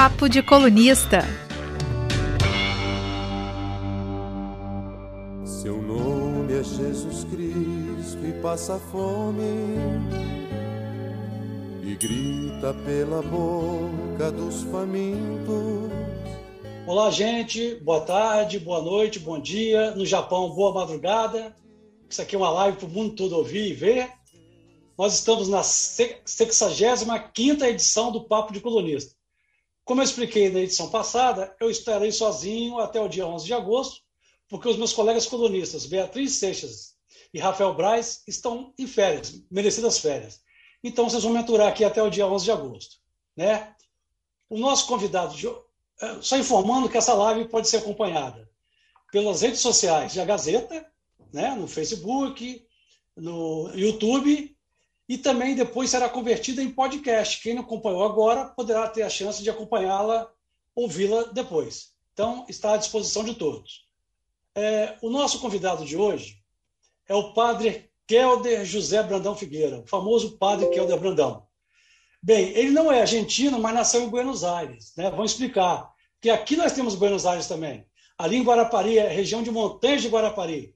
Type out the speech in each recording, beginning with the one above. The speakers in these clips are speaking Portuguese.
Papo de Colunista. Seu nome é Jesus Cristo e passa fome e grita pela boca dos famintos. Olá, gente. Boa tarde, boa noite, bom dia. No Japão, boa madrugada. Isso aqui é uma live para o mundo todo ouvir e ver. Nós estamos na 65 edição do Papo de Colunista. Como eu expliquei na edição passada, eu estarei sozinho até o dia 11 de agosto, porque os meus colegas colunistas, Beatriz Seixas e Rafael Braz, estão em férias, merecidas férias. Então, vocês vão me aturar aqui até o dia 11 de agosto. Né? O nosso convidado, de... É, só informando que essa live pode ser acompanhada pelas redes sociais da Gazeta, né? no Facebook, no YouTube e também depois será convertida em podcast. Quem não acompanhou agora poderá ter a chance de acompanhá-la, ouvi-la depois. Então, está à disposição de todos. É, o nosso convidado de hoje é o padre Kelder José Brandão Figueira, o famoso padre Kelder Brandão. Bem, ele não é argentino, mas nasceu em Buenos Aires. Né? Vamos explicar. Que aqui nós temos Buenos Aires também. Ali em Guarapari, é região de montanhas de Guarapari.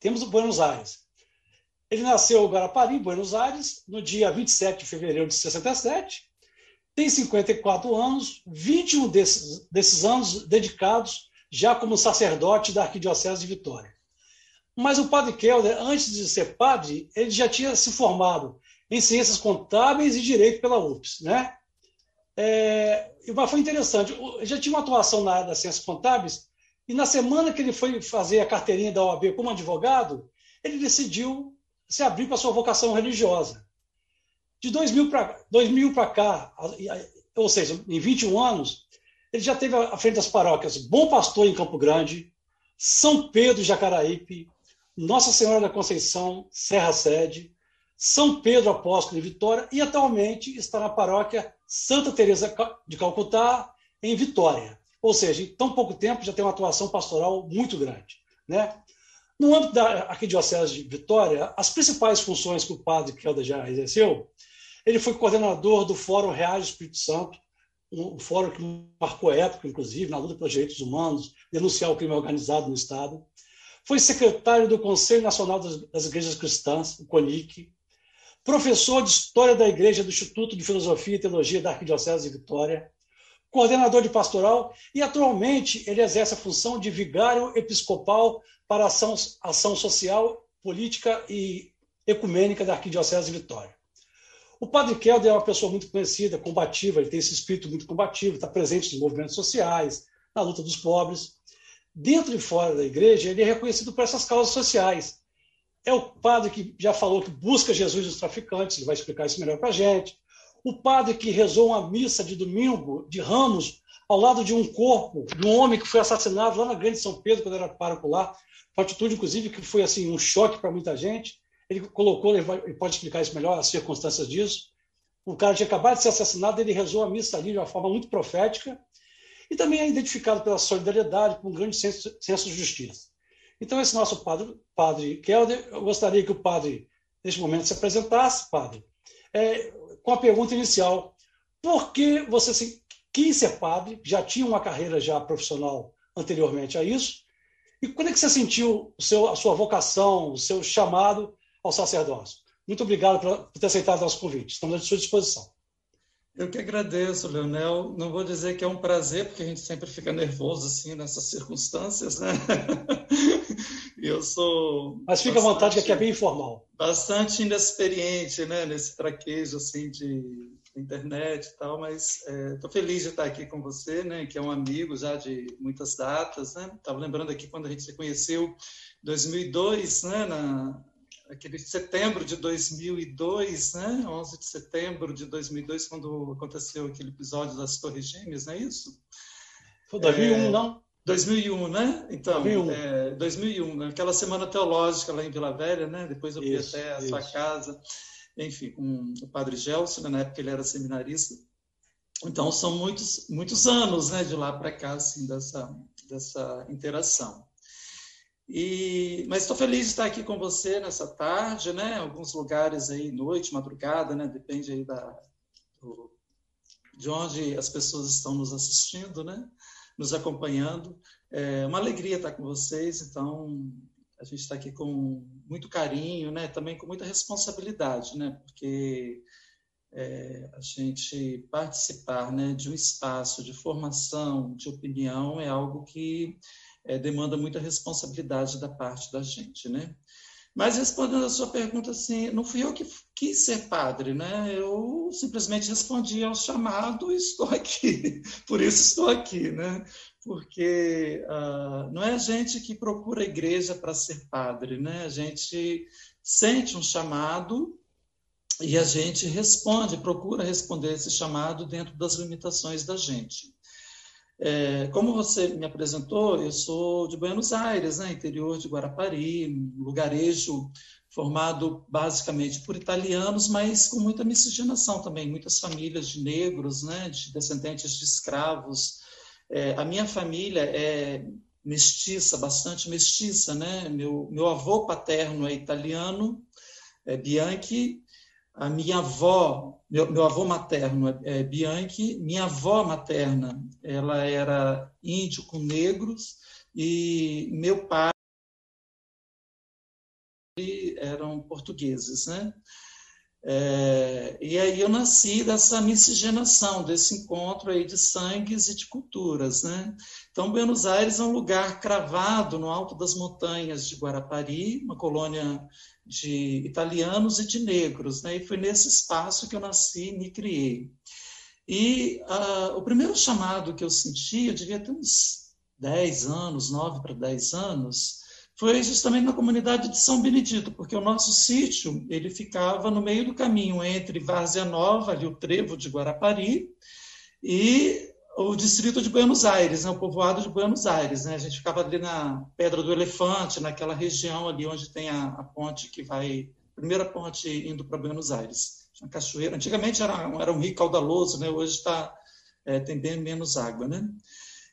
Temos Buenos Aires. Ele nasceu em Guarapari, Buenos Aires, no dia 27 de fevereiro de 67. Tem 54 anos, 21 desses, desses anos dedicados já como sacerdote da Arquidiocese de Vitória. Mas o padre Kelder, antes de ser padre, ele já tinha se formado em ciências contábeis e direito pela UFS, né? É, mas foi interessante, ele já tinha uma atuação na área das ciências contábeis e na semana que ele foi fazer a carteirinha da OAB como advogado, ele decidiu se abrir para a sua vocação religiosa. De 2000 para cá, ou seja, em 21 anos, ele já teve à frente das paróquias Bom Pastor em Campo Grande, São Pedro Jacaraípe, Nossa Senhora da Conceição, Serra Sede, São Pedro Apóstolo em Vitória e atualmente está na paróquia Santa Teresa de Calcutá, em Vitória. Ou seja, em tão pouco tempo já tem uma atuação pastoral muito grande. Né? No âmbito da Arquidiocese de Vitória, as principais funções que o padre Kelda já exerceu, ele foi coordenador do Fórum Real do Espírito Santo, um fórum que marcou época, inclusive, na luta pelos direitos humanos, denunciar o crime organizado no Estado. Foi secretário do Conselho Nacional das Igrejas Cristãs, o CONIC, professor de História da Igreja do Instituto de Filosofia e Teologia da Arquidiocese de Vitória, coordenador de pastoral e, atualmente, ele exerce a função de vigário episcopal para a ação, ação social, política e ecumênica da Arquidiocese de Vitória. O padre Kelder é uma pessoa muito conhecida, combativa, ele tem esse espírito muito combativo, está presente nos movimentos sociais, na luta dos pobres. Dentro e fora da igreja, ele é reconhecido por essas causas sociais. É o padre que já falou que busca Jesus dos traficantes, ele vai explicar isso melhor para a gente o padre que rezou uma missa de domingo, de ramos, ao lado de um corpo de um homem que foi assassinado lá na Grande São Pedro, quando era pároco lá, uma atitude, inclusive, que foi assim um choque para muita gente. Ele colocou, ele, vai, ele pode explicar isso melhor, as circunstâncias disso. O cara tinha acabado de ser assassinado, ele rezou a missa ali de uma forma muito profética, e também é identificado pela solidariedade, com um grande senso, senso de justiça. Então, esse nosso padre, padre Kelder, eu gostaria que o padre, neste momento, se apresentasse, padre. É, com a pergunta inicial: por que você se, quis ser padre? Já tinha uma carreira já profissional anteriormente a isso? E quando é que você sentiu seu, a sua vocação, o seu chamado ao sacerdócio? Muito obrigado por, ter aceitado o nosso convite. Estamos à sua disposição. Eu que agradeço, Leonel. Não vou dizer que é um prazer, porque a gente sempre fica nervoso assim nessas circunstâncias, né? Eu sou. Mas fica bastante, à vontade, que aqui é bem informal. Bastante inexperiente, né? Nesse traquejo assim de internet e tal, mas estou é, feliz de estar aqui com você, né? Que é um amigo já de muitas datas, né? Estava lembrando aqui quando a gente se conheceu em 2002, né? Na, aquele setembro de 2002, né? 11 de setembro de 2002, quando aconteceu aquele episódio das Torres Gêmeas, não é isso? Foi 2001, é, não? 2001, né? Então, 2001. É, 2001, naquela semana teológica lá em Vila Velha, né? Depois eu fui isso, até a isso. sua casa, enfim, com o padre Gelson, né? na época ele era seminarista. Então, são muitos, muitos anos, né? De lá para cá, assim, dessa, dessa interação. E, mas estou feliz de estar aqui com você nessa tarde, né? Alguns lugares aí, noite, madrugada, né? Depende aí da, do, de onde as pessoas estão nos assistindo, né? Nos acompanhando. É uma alegria estar com vocês, então a gente está aqui com muito carinho, né? Também com muita responsabilidade, né? Porque é, a gente participar né, de um espaço de formação, de opinião, é algo que é, demanda muita responsabilidade da parte da gente, né? Mas respondendo a sua pergunta, assim, não fui eu que quis ser padre, né? Eu simplesmente respondi ao chamado e estou aqui. Por isso estou aqui, né? Porque uh, não é a gente que procura a igreja para ser padre, né? A gente sente um chamado e a gente responde, procura responder esse chamado dentro das limitações da gente. É, como você me apresentou, eu sou de Buenos Aires, né, interior de Guarapari, lugarejo formado basicamente por italianos, mas com muita miscigenação também, muitas famílias de negros, né, de descendentes de escravos. É, a minha família é mestiça, bastante mestiça, né? Meu, meu avô paterno é italiano, é Bianchi, a minha avó, meu, meu avô materno é, é Bianchi, minha avó materna, ela era índio com negros e meu pai eram portugueses, né? É, e aí eu nasci dessa miscigenação, desse encontro aí de sangues e de culturas, né? Então, Buenos Aires é um lugar cravado no alto das montanhas de Guarapari, uma colônia de italianos e de negros, né? E foi nesse espaço que eu nasci e me criei. E uh, o primeiro chamado que eu senti, eu devia ter uns 10 anos, 9 para 10 anos, foi justamente na comunidade de São Benedito, porque o nosso sítio, ele ficava no meio do caminho entre Várzea Nova, ali o trevo de Guarapari, e o distrito de Buenos Aires, né, o povoado de Buenos Aires. Né? A gente ficava ali na Pedra do Elefante, naquela região ali onde tem a, a ponte que vai, a primeira ponte indo para Buenos Aires, uma cachoeira. Antigamente era, era um rio caudaloso, né? hoje está é, tem bem menos água. Né?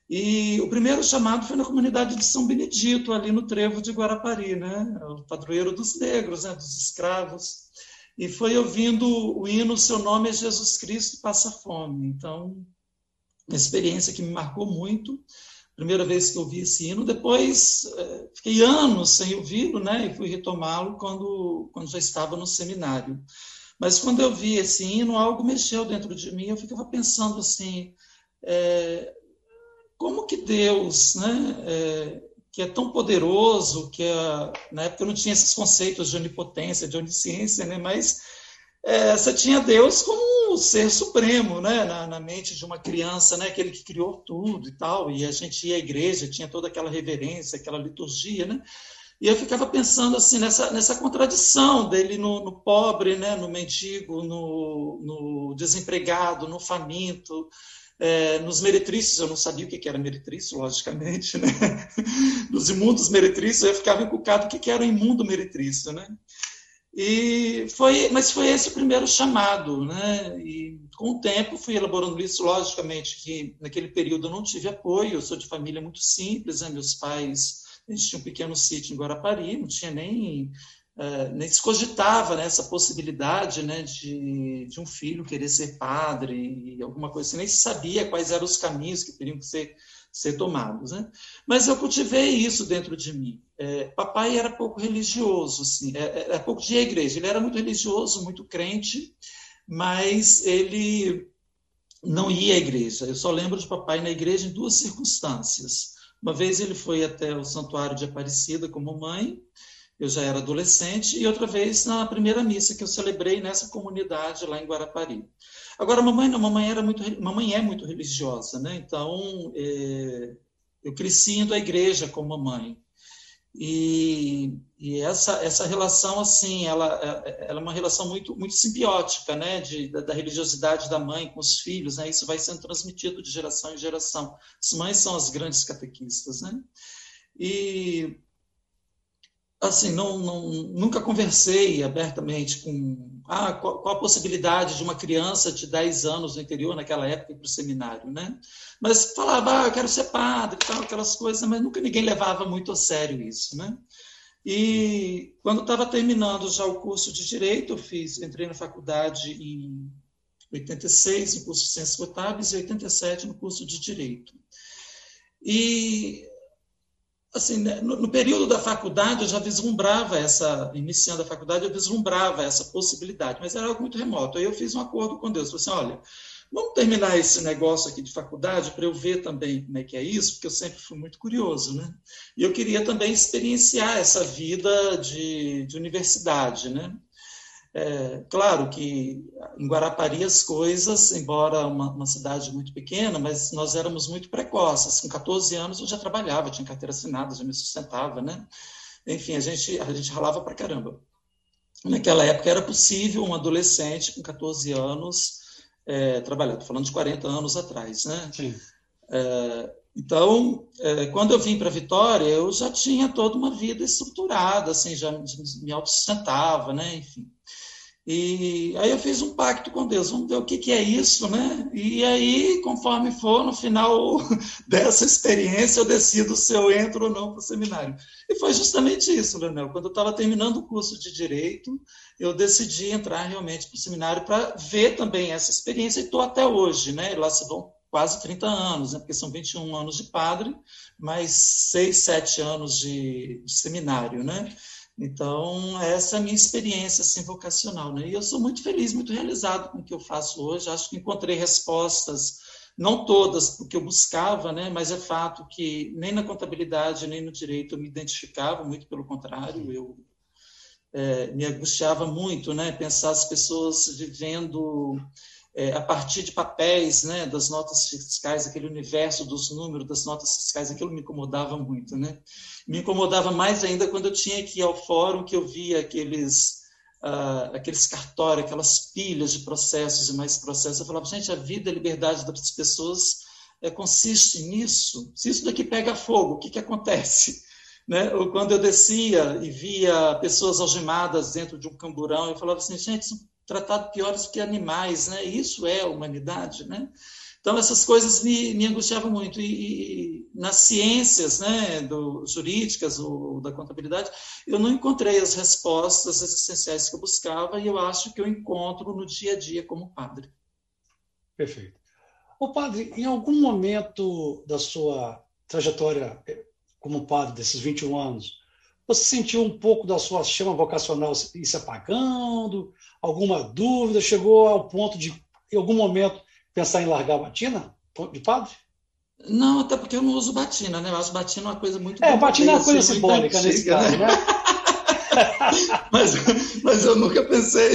E o primeiro chamado foi na comunidade de São Benedito, ali no trevo de Guarapari, né? o padroeiro dos negros, né? dos escravos. E foi ouvindo o hino Seu Nome é Jesus Cristo Passa Fome. Então, uma experiência que me marcou muito. Primeira vez que eu vi esse hino, depois é, fiquei anos sem ouvi-lo, né? E fui retomá-lo quando, quando já estava no seminário. Mas quando eu vi esse hino, algo mexeu dentro de mim. Eu ficava pensando assim: é, como que Deus, né? É, que é tão poderoso, que é, na época não tinha esses conceitos de onipotência, de onisciência, né? Mas é, você tinha Deus como um ser supremo, né, na, na, mente de uma criança, né, aquele que criou tudo e tal, e a gente ia à igreja, tinha toda aquela reverência, aquela liturgia, né, e eu ficava pensando assim nessa, nessa contradição dele no, no pobre, né, no mendigo, no, no desempregado, no faminto, é, nos meretrícios, eu não sabia o que era meretrício, logicamente, né? nos imundos meretrícios, eu ficava encucado o que era o imundo meretrício, né? E foi, mas foi esse o primeiro chamado, né? E com o tempo fui elaborando isso, logicamente que naquele período eu não tive apoio, eu sou de família muito simples, né? meus pais, a gente tinha um pequeno sítio em Guarapari, não tinha nem Uh, nem se cogitava né, essa possibilidade né, de, de um filho querer ser padre e alguma coisa assim, nem se sabia quais eram os caminhos que teriam que ser ser tomados. Né? Mas eu cultivei isso dentro de mim. É, papai era pouco religioso, assim, é, é, era pouco de igreja. Ele era muito religioso, muito crente, mas ele não ia à igreja. Eu só lembro de papai na igreja em duas circunstâncias. Uma vez ele foi até o santuário de Aparecida como mãe, eu já era adolescente, e outra vez na primeira missa que eu celebrei nessa comunidade lá em Guarapari. Agora, mamãe não, mamãe era muito, mamãe é muito religiosa, né? Então, é, eu cresci indo à igreja com mamãe. E, e, essa, essa relação, assim, ela, ela é uma relação muito, muito simbiótica, né? De, da, da, religiosidade da mãe com os filhos, né? Isso vai sendo transmitido de geração em geração. As mães são as grandes catequistas, né? E assim, não, não, nunca conversei abertamente com ah, qual, qual, a possibilidade de uma criança de 10 anos no interior, naquela época, para o seminário, né? Mas falava, ah, eu quero ser padre, tal, aquelas coisas, mas nunca ninguém levava muito a sério isso, né? E quando estava terminando já o curso de Direito, eu fiz, entrei na faculdade em 86 no curso de Ciências Contábeis e 87 no curso de Direito. E, assim, né, no, no, período da faculdade, eu já vislumbrava essa, iniciando a faculdade, eu vislumbrava essa possibilidade, mas era algo muito remoto. Aí eu fiz um acordo com Deus, falei assim, olha, vamos terminar esse negócio aqui de faculdade para eu ver também como é que é isso, porque eu sempre fui muito curioso, né? E eu queria também experienciar essa vida de, de universidade, né? É, claro que em Guarapari as coisas, embora uma, uma, cidade muito pequena, mas nós éramos muito precoces. Com 14 anos eu já trabalhava, tinha carteira assinada, já me sustentava, né? Enfim, a gente, a gente ralava para caramba. Naquela época era possível um adolescente com 14 anos é, trabalhar, estou falando de 40 anos atrás, né? Sim. É, então, é, quando eu vim para Vitória, eu já tinha toda uma vida estruturada, assim, já me autossustentava, né? Enfim. E aí eu fiz um pacto com Deus, vamos ver o que, que é isso, né? E aí, conforme for, no final dessa experiência, eu decido se eu entro ou não para o seminário. E foi justamente isso, Leonel. Quando eu estava terminando o curso de Direito, eu decidi entrar realmente para o seminário para ver também essa experiência, e estou até hoje, né? Lá se vão quase 30 anos, né? porque são 21 anos de padre, mais 6, 7 anos de, de seminário, né? Então, essa é a minha experiência assim, vocacional. Né? E eu sou muito feliz, muito realizado com o que eu faço hoje. Acho que encontrei respostas, não todas porque eu buscava, né? mas é fato que nem na contabilidade, nem no direito eu me identificava, muito pelo contrário, eu é, me angustiava muito né? pensar as pessoas vivendo é, a partir de papéis, né, das notas fiscais, aquele universo dos números das notas fiscais, aquilo me incomodava muito, né? Me incomodava mais ainda quando eu tinha que ir ao fórum, que eu via aqueles uh, aqueles cartórios, aquelas pilhas de processos e mais processos. Eu falava, gente, a vida e a liberdade das pessoas é, consiste nisso. Se isso daqui pega fogo, o que, que acontece? Né? Ou quando eu descia e via pessoas algemadas dentro de um camburão, eu falava assim, gente, tratado piores que animais, né? Isso é a humanidade, né? Então essas coisas me, me angustiavam muito e, e nas ciências, né, do, jurídicas ou da contabilidade, eu não encontrei as respostas essenciais que eu buscava e eu acho que eu encontro no dia a dia como padre. Perfeito. O padre, em algum momento da sua trajetória eh, como padre desses 21 anos, você sentiu um pouco da sua chama vocacional ir se apagando? Alguma dúvida? Chegou ao ponto de, em algum momento, pensar em largar a batina de padre? Não, até porque eu não uso batina, né? Eu acho batina uma coisa muito. É, batina é uma coisa simbólica nesse caso, né? mas, mas eu nunca pensei,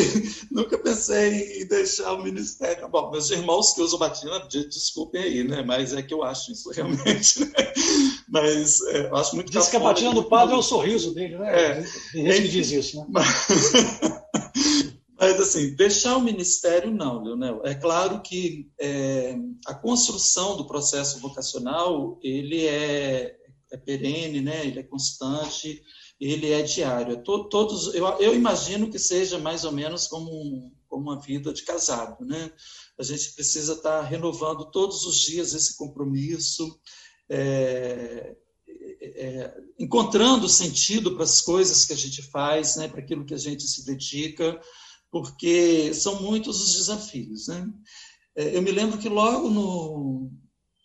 nunca pensei em deixar o ministério. Bom, meus irmãos que usam batina, desculpem aí, né? Mas é que eu acho isso realmente. Né? Mas é, eu acho muito. Diz que a batina do padre é o sorriso dele, né? É, Tem gente que diz isso, né? Mas, assim, deixar o ministério, não, Leonel. É claro que é, a construção do processo vocacional, ele é, é perene, né? ele é constante, ele é diário. É to, todos, eu, eu, imagino que seja mais ou menos como, um, como uma vida de casado, né? A gente precisa estar renovando todos os dias esse compromisso, é, é, é encontrando sentido para as coisas que a gente faz, né? Para aquilo que a gente se dedica, porque são muitos os desafios, né? É, eu me lembro que logo no,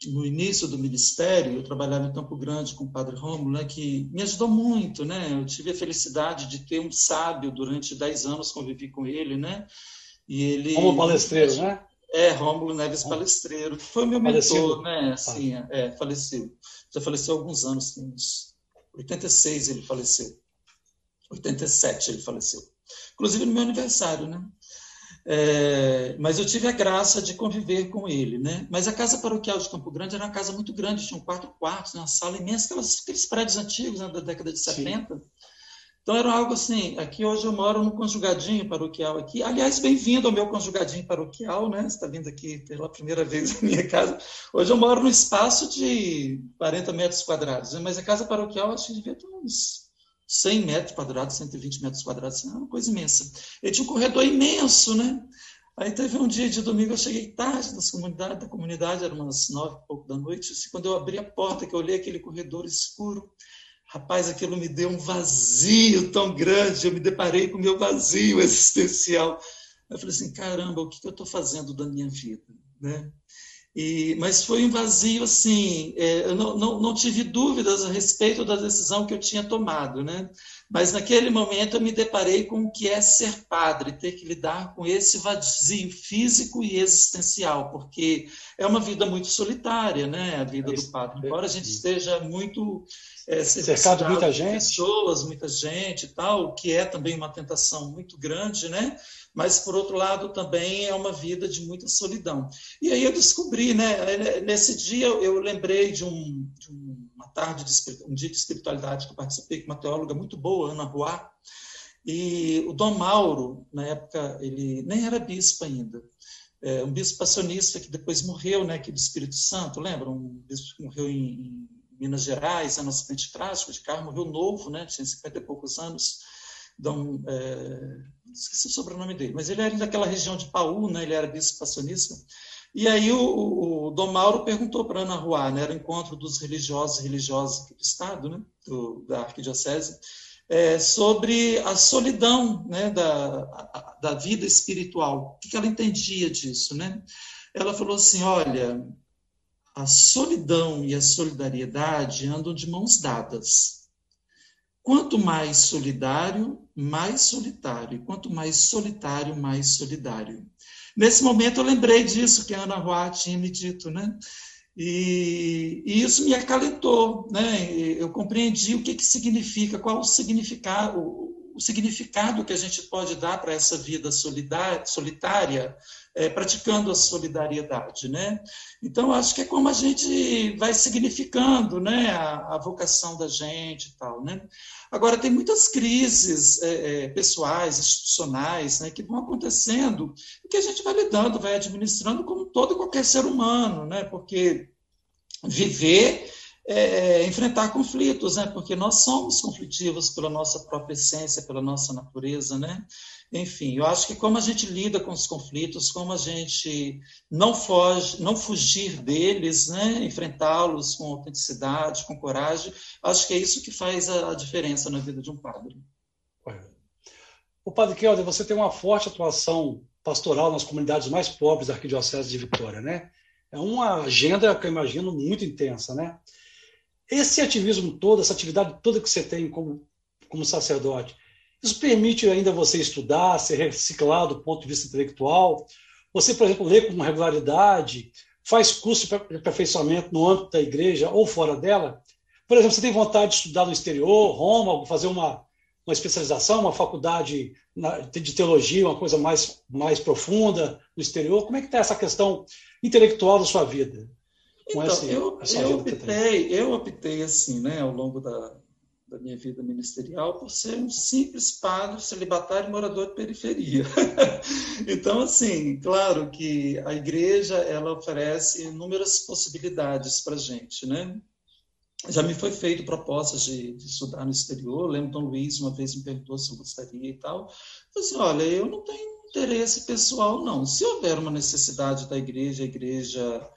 no início do ministério, eu trabalhava em Campo Grande com o padre Rômulo, né, que me ajudou muito, né? Eu tive a felicidade de ter um sábio durante dez anos, convivi com ele, né? E ele como palestreiro, né? É, Rômulo Neves Palestreiro, que foi meu mentor, né? Assim, ah. é, faleceu. Já faleceu há alguns anos, uns 86 ele faleceu. 87 ele faleceu. Inclusive no meu aniversário, né? É, mas eu tive a graça de conviver com ele, né? Mas a casa paroquial de Campo Grande era uma casa muito grande, tinha quatro quartos, uma sala imensa, aquelas, aqueles prédios antigos né, da década de 70. Sim. Então era algo assim. Aqui hoje eu moro no conjugadinho paroquial aqui. Aliás, bem-vindo ao meu conjugadinho paroquial, né? Você está vindo aqui pela primeira vez na minha casa. Hoje eu moro num espaço de 40 metros quadrados, né? mas a casa paroquial acho que devia ter uns 100 metros quadrados, 120 metros quadrados, é uma coisa imensa. Ele tinha um corredor imenso, né? Aí teve um dia de domingo, eu cheguei tarde das comunidade, da comunidade, era umas nove e pouco da noite, assim, quando eu abri a porta, que eu olhei aquele corredor escuro, rapaz, aquilo me deu um vazio tão grande, eu me deparei com o meu vazio existencial. Eu falei assim, caramba, o que, eu estou fazendo da minha vida? Né? E, mas foi um vazio assim, é, eu não, não, não, tive dúvidas a respeito da decisão que eu tinha tomado, né? Mas naquele momento eu me deparei com o que é ser padre, ter que lidar com esse vazio físico e existencial, porque é uma vida muito solitária, né? A vida do padre. Embora a gente esteja muito é, cercado de muita gente, pessoas, muita gente, e tal, o que é também uma tentação muito grande, né? Mas por outro lado também é uma vida de muita solidão. E aí eu descobri, né? Nesse dia eu lembrei de, um, de uma tarde de um dia de espiritualidade que eu participei com uma teóloga muito boa, Ana Roá, e o Dom Mauro, na época, ele nem era bispo ainda. É, um bispo passionista que depois morreu, né, aqui do Espírito Santo, lembra? Um bispo que morreu em, em Minas Gerais, é um acidente trágico de carro, morreu novo, né, tinha 50 e poucos anos. Dom, é, esqueci o sobrenome dele, mas ele era daquela região de Paú, né? ele era bispo passionista. E aí o, o Dom Mauro perguntou para Ana Ruá, né? era o encontro dos religiosos e religiosas do Estado, né? Do, da Arquidiocese, é, sobre a solidão né? da, da vida espiritual. O que ela entendia disso? Né? Ela falou assim, olha, a solidão e a solidariedade andam de mãos dadas. Quanto mais solidário, mais solitário. Quanto mais solitário, mais solidário. Nesse momento eu lembrei disso que a Ana Roá tinha me dito, né? E, e, isso me acalentou, né? Eu compreendi o que, que significa, qual o significado, o, significado que a gente pode dar para essa vida solitária, é, praticando a solidariedade, né? Então acho que é como a gente vai significando, né, a, a vocação da gente e tal, né? Agora, tem muitas crises é, é, pessoais, institucionais, né, que vão acontecendo e que a gente vai lidando, vai administrando como todo e qualquer ser humano, né, porque viver é, enfrentar conflitos, né? Porque nós somos conflitivos pela nossa própria essência, pela nossa natureza, né? Enfim, eu acho que como a gente lida com os conflitos, como a gente não foge, não fugir deles, né? Enfrentá-los com autenticidade, com coragem, acho que é isso que faz a, a diferença na vida de um padre. O Padre Kelder, você tem uma forte atuação pastoral nas comunidades mais pobres da Arquidiocese de Vitória, né? É uma agenda que eu imagino muito intensa, né? Esse ativismo todo, essa atividade toda que você tem como, como sacerdote, isso permite ainda você estudar, ser reciclado do ponto de vista intelectual? Você, por exemplo, lê com regularidade, faz curso de aperfeiçoamento no âmbito da igreja ou fora dela? Por exemplo, você tem vontade de estudar no exterior, Roma, fazer uma, uma especialização, uma faculdade de teologia, uma coisa mais, mais profunda no exterior? Como é que está essa questão intelectual da sua vida? Então, esse, eu, eu optei, eu optei assim, né, ao longo da, da minha vida ministerial por ser um simples padre celibatário morador de periferia. então, assim, claro que a igreja ela oferece inúmeras possibilidades para gente, né? Já me foi feito propostas de, de, estudar no exterior. lembro Dom Luiz uma vez me perguntou se eu gostaria e tal. Eu disse, olha, eu não tenho interesse pessoal, não. Se houver uma necessidade da igreja, a igreja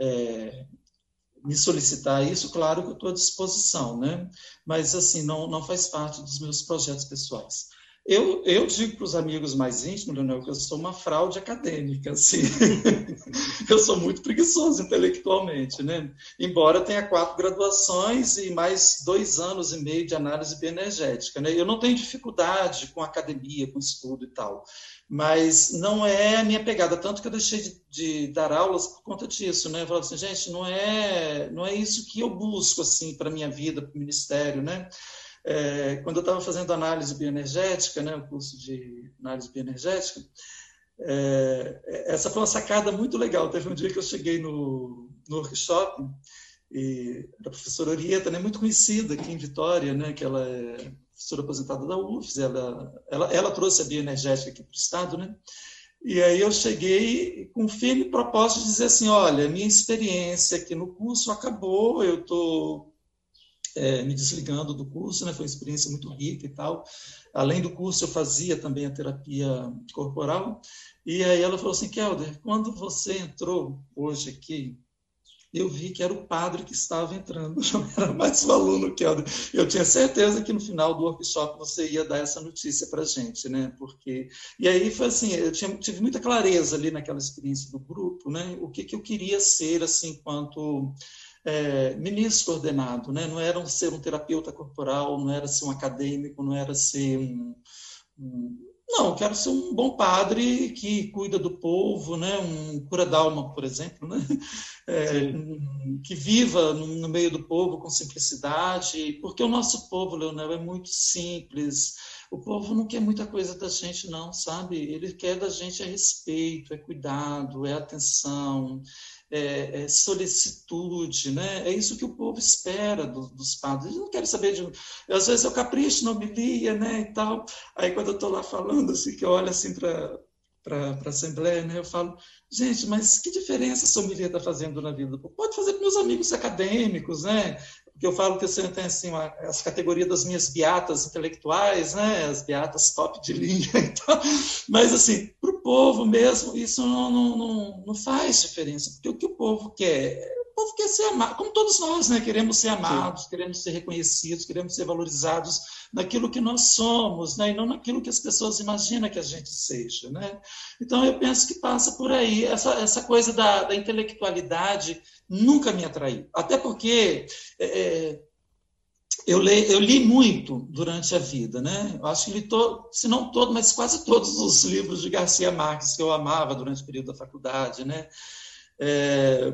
é, me solicitar isso, claro que eu estou à disposição, né? Mas, assim, não, não faz parte dos meus projetos pessoais. Eu, eu digo para os amigos mais íntimos, Leonel, que eu sou uma fraude acadêmica, assim. eu sou muito preguiçoso intelectualmente, né? Embora tenha quatro graduações e mais dois anos e meio de análise bioenergética, né? Eu não tenho dificuldade com academia, com estudo e tal mas não é a minha pegada, tanto que eu deixei de, de dar aulas por conta disso, né? Eu falava assim, gente, não é, não é isso que eu busco assim para minha vida, para o ministério, né? É, quando eu estava fazendo análise bioenergética, né, o curso de análise bioenergética, é, essa foi uma sacada muito legal. Teve um dia que eu cheguei no, no workshop e a professora Orieta, né, muito conhecida aqui em Vitória, né, que ela é professora aposentada da UFES, ela, ela, ela trouxe a bioenergética aqui para o Estado, né? E aí eu cheguei com firme propósito de dizer assim, olha, minha experiência aqui no curso acabou, eu estou é, me desligando do curso, né? Foi uma experiência muito rica e tal. Além do curso, eu fazia também a terapia corporal. E aí ela falou assim, Kelder, quando você entrou hoje aqui, eu vi que era o padre que estava entrando, não era mais o aluno que eu. Tinha certeza que no final do workshop você ia dar essa notícia para a gente, né? Porque e aí foi assim, eu tinha, tive muita clareza ali naquela experiência do grupo, né? O que, que eu queria ser assim, enquanto é, ministro coordenado, né? Não era ser um terapeuta corporal, não era ser um acadêmico, não era ser um, um não, quero ser um bom padre que cuida do povo, né? um cura d'alma, por exemplo, né? É, que viva no, meio do povo com simplicidade, porque o nosso povo, Leonel, é muito simples. O povo não quer muita coisa da gente, não, sabe? Ele quer da gente é respeito, é cuidado, é atenção, é, é, solicitude, né? É isso que o povo espera do, dos padres. Eles não querem saber de. Às vezes eu capricho na homilia, né? E tal. Aí quando eu estou lá falando, assim, que eu olho assim para para a Assembleia, né? eu falo, gente, mas que diferença essa homilia está fazendo na vida? Pode fazer com meus amigos acadêmicos, né? Porque eu falo que eu tenho assim, uma, as categorias das minhas beatas intelectuais, né? as beatas top de linha, então, mas assim, para o povo mesmo, isso não, não, não, não faz diferença, porque o que o povo quer o povo quer ser amado, como todos nós, né? Queremos ser amados, Sim. queremos ser reconhecidos, queremos ser valorizados naquilo que nós somos, né? E não naquilo que as pessoas imaginam que a gente seja, né? Então eu penso que passa por aí essa, essa coisa da, da intelectualidade nunca me atraiu, até porque é, é eu, li, eu li muito durante a vida, né? Eu acho que li todo, se não todo, mas quase todos os livros de Garcia Marques que eu amava durante o período da faculdade, né? É,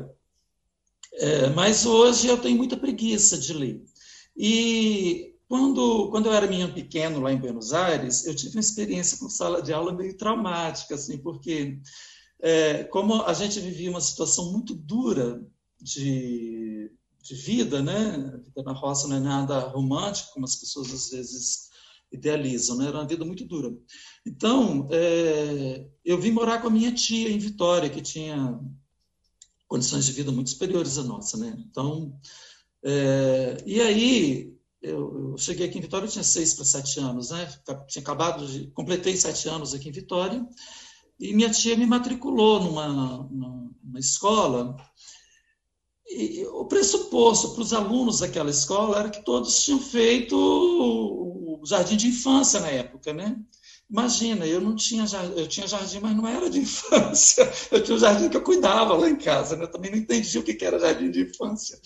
é, mas hoje eu tenho muita preguiça de ler. E quando, quando eu era menino pequeno lá em Buenos Aires, eu tive uma experiência com sala de aula meio traumática, assim, porque é, como a gente vivia uma situação muito dura de, de vida, né? A vida na roça não é nada romântico, como as pessoas às vezes idealizam, né? Era uma vida muito dura. Então, é, eu vim morar com a minha tia em Vitória, que tinha condições de vida muito superiores à nossa, né? Então, é, e aí eu, eu, cheguei aqui em Vitória, eu tinha seis para sete anos, né? Tinha acabado de completei sete anos aqui em Vitória e minha tia me matriculou numa, numa, escola. E o pressuposto para os alunos daquela escola era que todos tinham feito o jardim de infância na época, né? Imagina, eu não tinha jardim, eu tinha jardim, mas não era de infância. Eu tinha um jardim que eu cuidava lá em casa, né? Eu também não entendia o que era jardim de infância.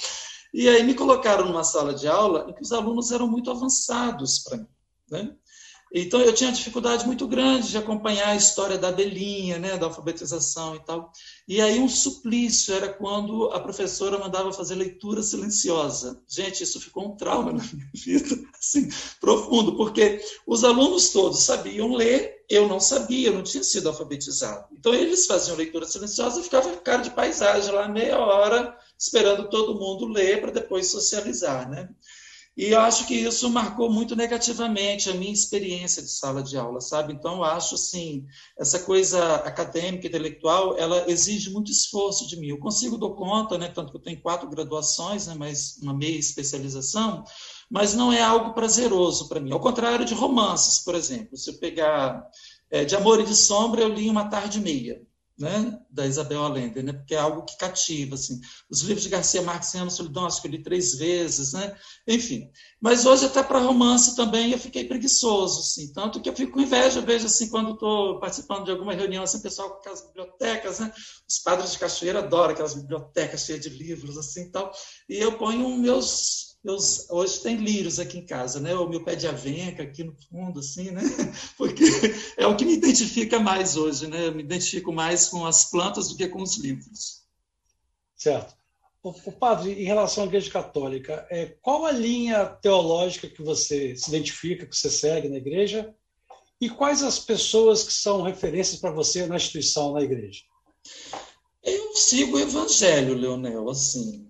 E aí me colocaram numa sala de aula em que os alunos eram muito avançados para mim, né? Então eu tinha dificuldade muito grande de acompanhar a história da abelhinha, né, da alfabetização e tal. E aí um suplício era quando a professora mandava fazer leitura silenciosa. Gente, isso ficou um trauma na minha vida, assim, profundo, porque os alunos todos sabiam ler, eu não sabia, eu não tinha sido alfabetizado. Então eles faziam leitura silenciosa e ficava cara de paisagem lá meia hora esperando todo mundo ler para depois socializar, né? E eu acho que isso marcou muito negativamente a minha experiência de sala de aula, sabe? Então, eu acho, assim, essa coisa acadêmica, intelectual, ela exige muito esforço de mim. Eu consigo dar conta, né? Tanto que eu tenho quatro graduações, né? Mas uma meia especialização, mas não é algo prazeroso para mim. Ao contrário de romances, por exemplo. Se eu pegar é, De Amor e de Sombra, eu li uma tarde e meia né, da Isabel Allende, né, porque é algo que cativa, assim. Os livros de Garcia Marques e Ana Solidão, acho que eu li três vezes, né, enfim. Mas hoje até para romance também eu fiquei preguiçoso, assim, tanto que eu fico com inveja, eu vejo assim, quando estou participando de alguma reunião, assim, pessoal com aquelas bibliotecas, né, os padres de Cachoeira adoram aquelas bibliotecas cheias de livros, assim, tal, e eu ponho meus meus, hoje tem lírios aqui em casa, né? O meu pé de avenca aqui no fundo, assim, né? Porque é o que me identifica mais hoje, né? Eu me identifico mais com as plantas do que com os livros. Certo. O, o padre, em relação à Igreja Católica, é, qual a linha teológica que você se identifica, que você segue na Igreja? E quais as pessoas que são referências para você na instituição, na Igreja? Eu sigo o Evangelho, Leonel, assim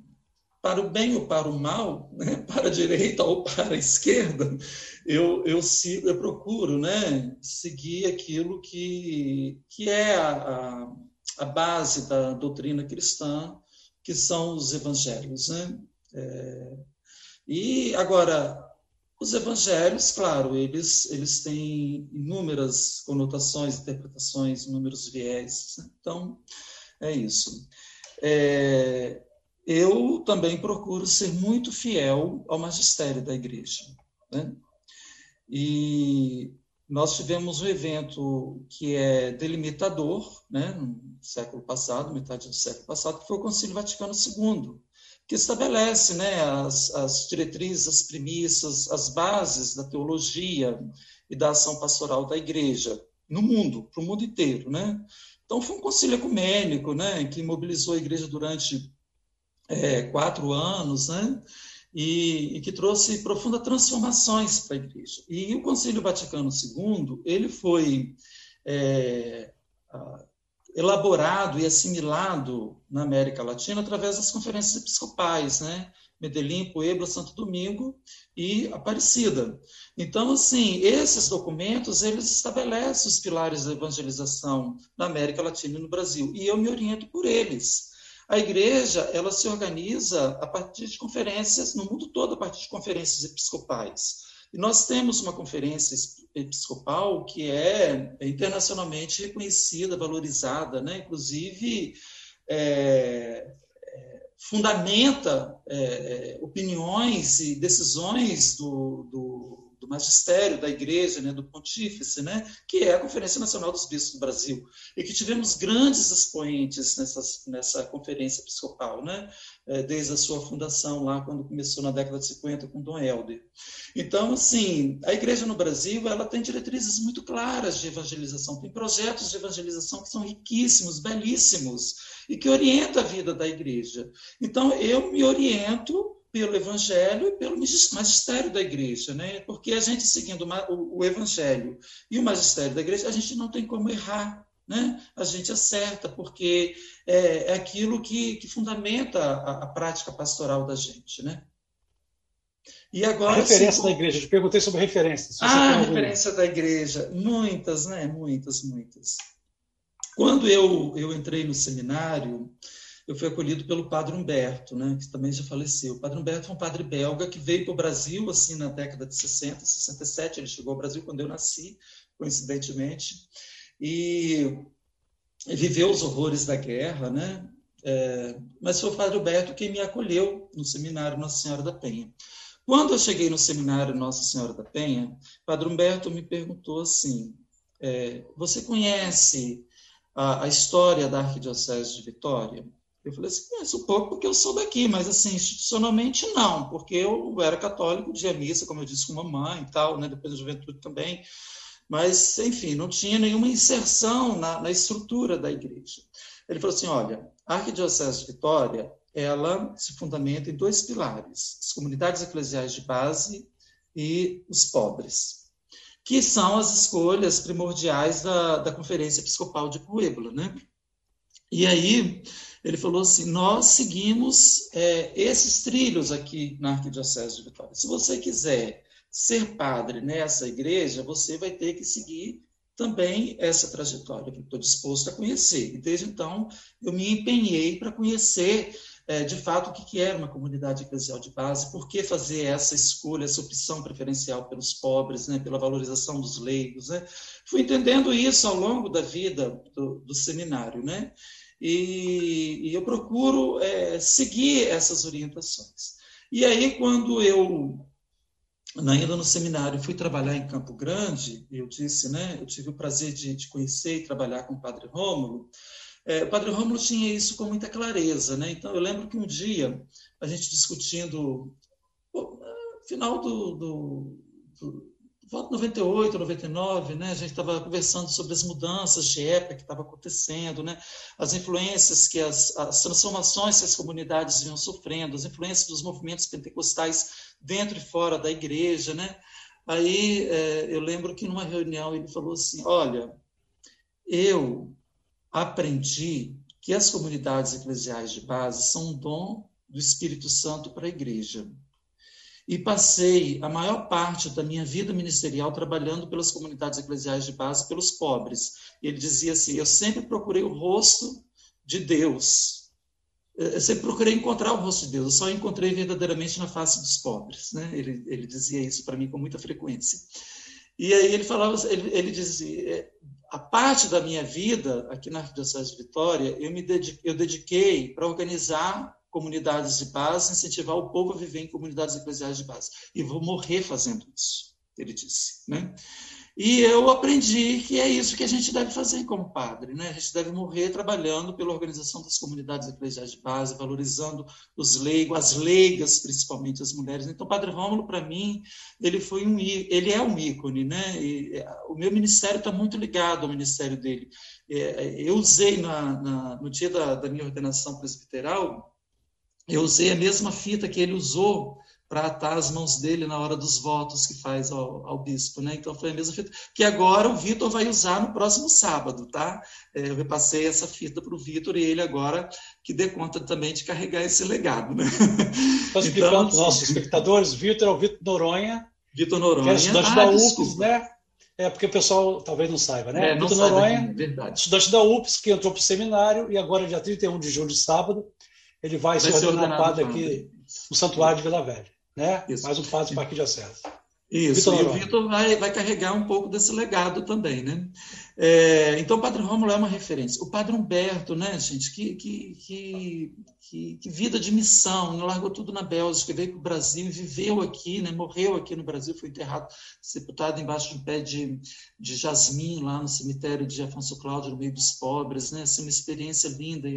para o bem ou para o mal, né? para a direita ou para a esquerda, eu, eu, sigo, eu procuro né? seguir aquilo que, que é a, a, a base da doutrina cristã, que são os evangelhos. Né? É, e agora, os evangelhos, claro, eles, eles têm inúmeras conotações, interpretações, inúmeros viés. Né? Então, é isso. É, eu também procuro ser muito fiel ao magistério da igreja. Né? E nós tivemos um evento que é delimitador, né, no século passado, metade do século passado, que foi o Concílio Vaticano II, que estabelece né, as, as diretrizes, as premissas, as bases da teologia e da ação pastoral da igreja no mundo, para o mundo inteiro. Né? Então, foi um concílio ecumênico né, que mobilizou a igreja durante é, quatro anos, né? E, e, que trouxe profundas transformações para a igreja. E o Concílio Vaticano II ele foi é, elaborado e assimilado na América Latina através das conferências episcopais, né? Medellín, Puebla, Santo Domingo e Aparecida. Então, assim, esses documentos, eles estabelecem os pilares da evangelização na América Latina e no Brasil, e eu me oriento por eles. A igreja, ela se organiza a partir de conferências, no mundo todo, a partir de conferências episcopais. E nós temos uma conferência episcopal que é internacionalmente reconhecida, valorizada, né? inclusive é, é, fundamenta é, é opiniões e decisões do, do do magistério da igreja, né, do pontífice, né, que é a Conferência Nacional dos Bispos do Brasil, e que tivemos grandes expoentes nessa, nessa conferência episcopal, né, é, desde a sua fundação lá, quando começou na década de 50 com Dom Helder. Então, assim, a igreja no Brasil, ela tem diretrizes muito claras de evangelização, tem projetos de evangelização que são riquíssimos, belíssimos, e que orientam a vida da igreja. Então, eu me oriento pelo Evangelho e pelo magistério da igreja, né? Porque a gente seguindo o Evangelho e o magistério da igreja, a gente não tem como errar, né? A gente acerta, porque é, é aquilo que, que fundamenta a, a, prática pastoral da gente, né? E agora, a referência da igreja, eu te perguntei sobre referências. Ah, referência da igreja, muitas, né? Muitas, muitas. Quando eu, eu entrei no seminário, eu fui acolhido pelo padre Humberto, né, que também já faleceu. O padre Humberto é um padre belga que veio para o Brasil assim na década de 60, 67, ele chegou ao Brasil quando eu nasci, coincidentemente, e viveu os horrores da guerra, né? É, mas foi o padre Humberto quem me acolheu no seminário Nossa Senhora da Penha. Quando eu cheguei no seminário Nossa Senhora da Penha, o padre Humberto me perguntou assim: é, Você conhece a, a história da Arquidiocese de Vitória? Eu falei assim, conheço pouco porque eu sou daqui, mas assim, institucionalmente não, porque eu era católico, de missa, como eu disse, com mamãe e tal, né, depois da juventude também, mas, enfim, não tinha nenhuma inserção na, na estrutura da igreja. Ele falou assim, olha, a Arquidiocese de Vitória, ela se fundamenta em dois pilares, as comunidades eclesiais de base e os pobres, que são as escolhas primordiais da, da Conferência Episcopal de Puebla, né? E aí, ele falou assim: nós seguimos é, esses trilhos aqui na Arquidiocese de Vitória. Se você quiser ser padre nessa igreja, você vai ter que seguir também essa trajetória que estou disposto a conhecer. E desde então eu me empenhei para conhecer é, de fato o que, que era uma comunidade eclesial de base, por que fazer essa escolha, essa opção preferencial pelos pobres, né, pela valorização dos leigos. Né? Fui entendendo isso ao longo da vida do, do seminário. Né? E, e eu procuro é, seguir essas orientações. E aí, quando eu, ainda no seminário, fui trabalhar em Campo Grande, eu disse, né, eu tive o prazer de, de conhecer e trabalhar com o Padre Rômulo, é, o Padre Rômulo tinha isso com muita clareza, né? Então, eu lembro que um dia, a gente discutindo, no final do, do, do volta 98, 99, né? A gente estava conversando sobre as mudanças de época que estava acontecendo, né? As influências que as, as transformações que as comunidades vinham sofrendo, as influências dos movimentos pentecostais dentro e fora da igreja, né? Aí é, eu lembro que numa reunião ele falou assim: olha, eu aprendi que as comunidades eclesiais de base são um dom do Espírito Santo para a igreja e passei a maior parte da minha vida ministerial trabalhando pelas comunidades eclesiais de base, pelos pobres. Ele dizia assim: eu sempre procurei o rosto de Deus. Eu sempre procurei encontrar o rosto de Deus, eu só encontrei verdadeiramente na face dos pobres. Né? Ele, ele dizia isso para mim com muita frequência. E aí ele falava, ele, ele dizia, é, a parte da minha vida aqui na Arquidiocese de Vitória, eu me dediquei, eu dediquei para organizar comunidades de base, incentivar o povo a viver em comunidades eclesiais de base. E vou morrer fazendo isso, ele disse. Né? E eu aprendi que é isso que a gente deve fazer como padre, né? A gente deve morrer trabalhando pela organização das comunidades eclesiais de base, valorizando os leigos, as leigas, principalmente as mulheres. Então, Padre Rômulo, para mim, ele foi um, ele é um ícone, né? E, é, o meu ministério está muito ligado ao ministério dele. É, eu usei na, na, no dia da, da minha ordenação presbiteral, eu usei a mesma fita que ele usou para atar as mãos dele na hora dos votos que faz ao, ao, bispo, né? Então foi a mesma fita que agora o Vitor vai usar no próximo sábado, tá? É, eu repassei essa fita para o Vitor e ele agora que dê conta também de carregar esse legado, né? Estou explicando então, para os nossos espectadores, Vitor é o Vitor Noronha, Vitor Noronha, que é estudante ah, da UFES, né? É porque o pessoal talvez não saiba, né? É, Vitor Noronha, verdade. estudante da UFES, que entrou para o seminário e agora, dia 31 de julho, sábado, ele vai, vai ser ordenado padre aqui no Santuário de Vila Velha né? Isso. Mais um padre de Parque de Acesso. Isso, Vitor e o Vitor vai, vai carregar um pouco desse legado também, né? É, então, o Padre Rômulo é uma referência. O Padre Humberto, né, gente, que, que, que, que, vida de missão, né? largou tudo na Bélgica, veio para o Brasil, viveu aqui, né, morreu aqui no Brasil, foi enterrado, sepultado embaixo de um pé de, de jasmim, lá no cemitério de Afonso Cláudio, no meio dos pobres, né, assim, uma experiência linda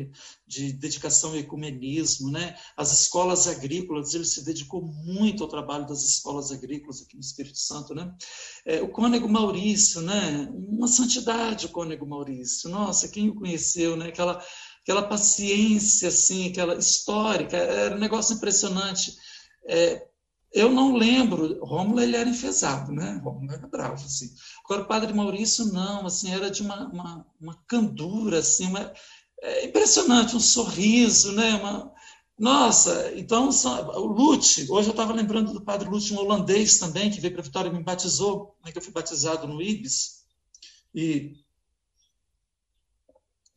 de dedicação ao ecumenismo, né, as escolas agrícolas, ele se dedicou muito ao trabalho das escolas agrícolas aqui no Espírito Santo, né, é, o cônego Maurício, né, uma santidade verdade o Cônego Maurício. Nossa, quem o conheceu, né? Aquela, aquela paciência, assim, aquela histórica, era um negócio impressionante. É, eu não lembro, Rômulo ele era enfesado, né? Rômulo era bravo, assim. Agora, o Padre Maurício não, assim, era de uma, uma, uma candura, assim, uma, é impressionante, um sorriso, né? Uma, nossa, então o Lute, hoje eu estava lembrando do Padre Lute, um holandês também, que veio para Vitória e me batizou, né, que eu fui batizado no Ibis, e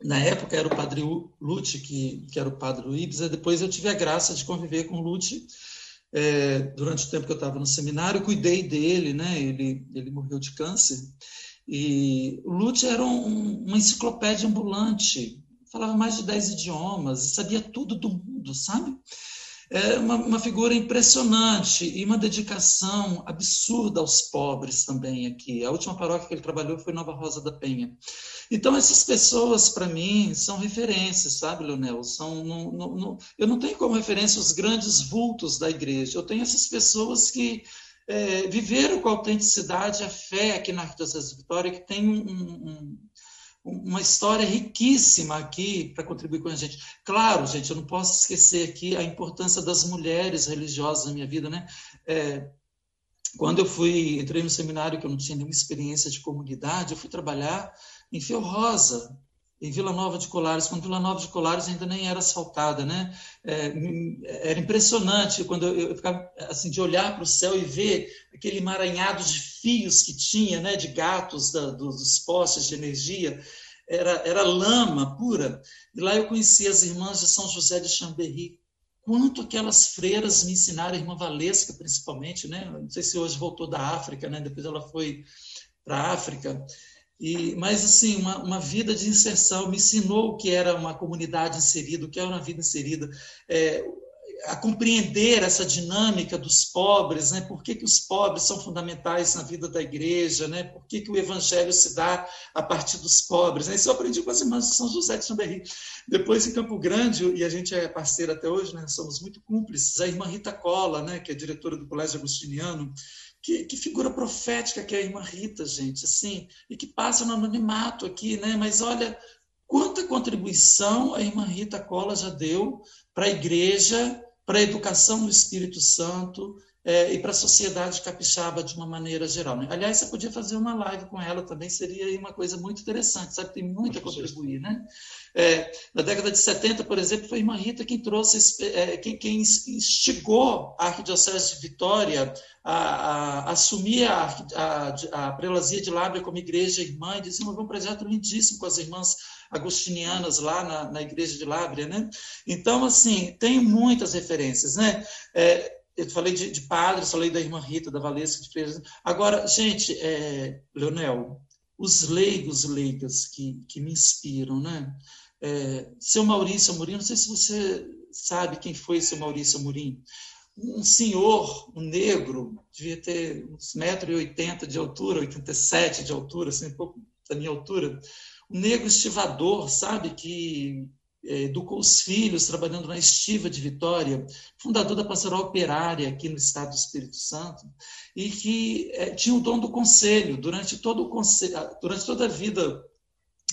na época era o padre Lute, que, que era o padre Ibis, depois eu tive a graça de conviver com Lute é, durante o tempo que eu estava no seminário, cuidei dele, né? ele, ele morreu de câncer, e o Lute era um, uma enciclopédia ambulante, falava mais de dez idiomas, sabia tudo do mundo, sabe? É uma, uma, figura impressionante e uma dedicação absurda aos pobres também aqui. A última paróquia que ele trabalhou foi Nova Rosa da Penha. Então, essas pessoas, para mim, são referências, sabe, Leonel? São, eu não tenho como referência os grandes vultos da igreja, eu tenho essas pessoas que é, viveram com autenticidade a fé aqui na Arquidiocese de Vitória, que tem um, um uma história riquíssima aqui para contribuir com a gente. Claro, gente, eu não posso esquecer aqui a importância das mulheres religiosas na minha vida, né? É, quando eu fui, entrei no seminário que eu não tinha nenhuma experiência de comunidade, eu fui trabalhar em Fio Rosa, em Vila Nova de Colares, quando Vila Nova de Colares ainda nem era asfaltada, né? É, era impressionante quando eu, ficava assim de olhar para o céu e ver aquele emaranhado de fios que tinha, né? De gatos da, dos postes de energia, era, era lama pura. E lá eu conheci as irmãs de São José de Chambéry. Quanto aquelas freiras me ensinaram, a irmã Valesca principalmente, né? Não sei se hoje voltou da África, né? Depois ela foi para a África. E, mas, assim, uma, uma, vida de inserção me ensinou o que era uma comunidade inserida, o que era uma vida inserida, é, a compreender essa dinâmica dos pobres, né? por que, que os pobres são fundamentais na vida da igreja, né? por que, que o evangelho se dá a partir dos pobres. Né? Isso eu aprendi com as irmãs de São José de Chamberri. Depois, em Campo Grande, e a gente é parceira até hoje, né? somos muito cúmplices, a irmã Rita Cola, né? que é diretora do Colégio Agostiniano, que, que, figura profética que é a irmã Rita, gente, assim, e que passa no anonimato aqui, né? Mas olha quanta contribuição a irmã Rita Cola já deu para a igreja, para a educação do Espírito Santo é, e para a sociedade capixaba de uma maneira geral. Né? Aliás, você podia fazer uma live com ela também, seria uma coisa muito interessante, sabe? Tem muito a contribuir, né? É, na década de 70, por exemplo, foi a irmã Rita quem trouxe, é, quem, quem instigou a Arquidiocese de Vitória a, a, assumir a, a, a prelazia de Lábrea como igreja irmã e desenvolver um projeto lindíssimo com as irmãs agostinianas lá na, na igreja de Lábrea, né? Então, assim, tem muitas referências, né? É, eu falei de, de, padres, falei da irmã Rita, da Valesca de Freitas. Agora, gente, é, Leonel, os leigos, leigas que, que me inspiram, né? É, seu Maurício Amorim, não sei se você sabe quem foi seu Maurício Amorim? Um senhor, um negro, devia ter uns 1,80m de altura, 87 de altura, assim, um pouco da minha altura. Um negro estivador, sabe, que educou os filhos trabalhando na estiva de Vitória, fundador da pastoral operária aqui no estado do Espírito Santo, e que é, tinha o dom do conselho durante todo o conselho, durante toda a vida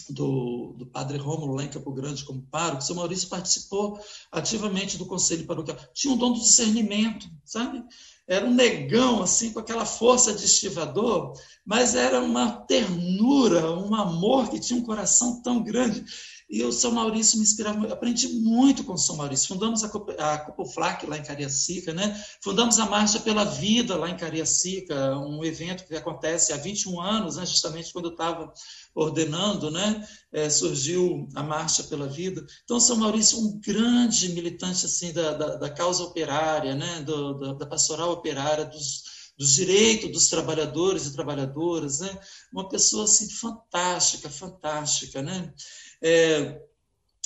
do, do padre Rômulo lá em Campo Grande como pároco, o seu Maurício participou ativamente do conselho paroquial. Tinha um dom do discernimento, sabe? Era um negão, assim, com aquela força de estivador, mas era uma ternura, um amor que tinha um coração tão grande. E o São Maurício me inspirava, aprendi muito com o São Maurício. Fundamos a, a Cupoflac lá em Cariacica, né? Fundamos a Marcha pela Vida lá em Cariacica, um evento que acontece há 21 anos, né? justamente quando eu estava ordenando, né? É, surgiu a Marcha pela Vida. Então, São Maurício, um grande militante assim da, da, da causa operária, né? Do, da, da pastoral operária, dos, dos direitos dos trabalhadores e trabalhadoras, né? Uma pessoa assim fantástica, fantástica, né? É,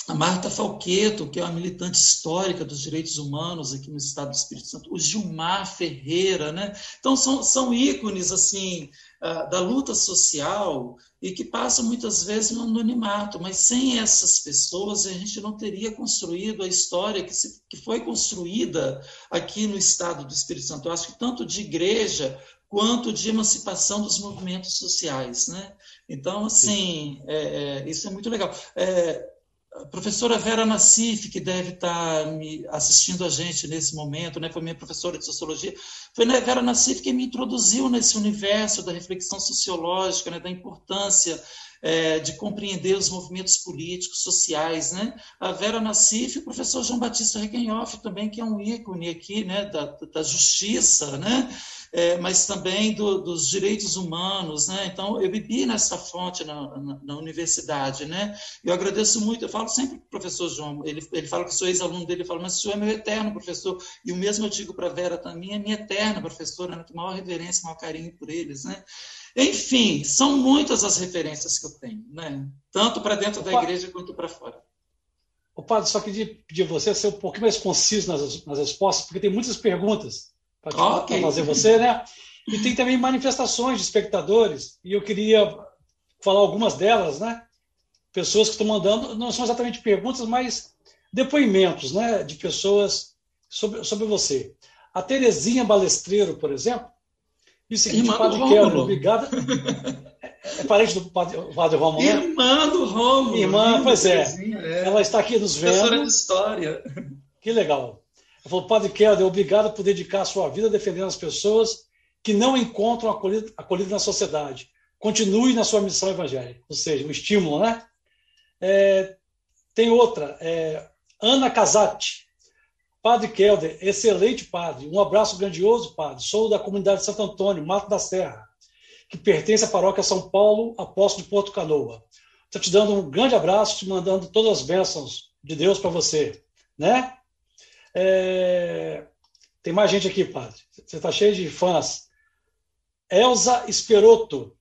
a Marta Falqueto, que é uma militante histórica dos direitos humanos aqui no estado do Espírito Santo, o Gilmar Ferreira, né? Então são, são ícones assim da luta social e que passam muitas vezes no anonimato, mas sem essas pessoas a gente não teria construído a história que, se, que foi construída aqui no estado do Espírito Santo. Eu acho que tanto de igreja quanto de emancipação dos movimentos sociais, né? Então, assim, é, é, isso é muito legal. É, a professora Vera Nassif, que deve estar me assistindo a gente nesse momento, né, foi minha professora de sociologia, foi a Vera Nassif que me introduziu nesse universo da reflexão sociológica, né, da importância é, de compreender os movimentos políticos, sociais. Né? A Vera Nassif e o professor João Batista Regenhoff também, que é um ícone aqui né, da, da justiça, né? É, mas também do, dos direitos humanos, né? Então, eu bebi nessa fonte na, na, na, universidade, né? Eu agradeço muito, eu falo sempre para o professor João, ele, ele fala que sou ex-aluno dele, eu falo, mas o senhor é meu eterno professor, e o mesmo eu digo para a Vera também, é minha eterna professora, né? maior reverência, maior carinho por eles, né? Enfim, são muitas as referências que eu tenho, né? Tanto para dentro da igreja quanto para fora. O padre, só queria pedir você ser um pouquinho mais conciso nas, nas respostas, porque tem muitas perguntas para okay. fazer você, né? E tem também manifestações de espectadores, e eu queria falar algumas delas, né? Pessoas que estão mandando, não são exatamente perguntas, mas depoimentos, né? De pessoas sobre, sobre você. A Terezinha Balestreiro, por exemplo, disse o seguinte, Irmã Padre Kelly, obrigada. É, é parente do Padre, padre Romulo, né? Irmã do Romulo. Irmã, pois é. é. Ela está aqui nos vendo. Professora de História. Que legal. Ele falou, Padre Kelder, obrigado por dedicar a sua vida defendendo as pessoas que não encontram acolhida na sociedade. Continue na sua missão evangélica. Ou seja, um estímulo, né? É, tem outra, é, Ana Casati. Padre Kelder, excelente padre. Um abraço grandioso, padre. Sou da comunidade de Santo Antônio, Mato da Serra, que pertence à paróquia São Paulo, apóstolo de Porto Canoa. Estou te dando um grande abraço, te mandando todas as bênçãos de Deus para você. Né? É... Tem mais gente aqui, padre. Você está cheio de fãs. Elza Esperoto.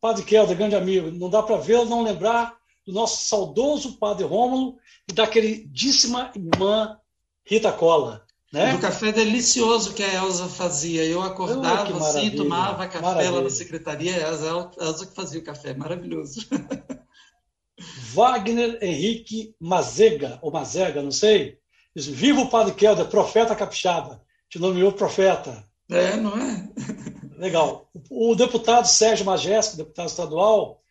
Padre Kelder, grande amigo. Não dá para ver não lembrar do nosso saudoso padre Rômulo e da queridíssima irmã Rita Cola. Né? Do café delicioso que a Elza fazia. Eu acordava oh, assim, tomava café maravilha. lá na secretaria, a Elza, Elza que fazia o café. Maravilhoso. Wagner Henrique Mazega, ou Mazega, não sei. Diz, Viva o Padre Kelder, profeta capixaba. Te nomeou profeta. É, não é? Legal. O deputado Sérgio Majesco, deputado estadual,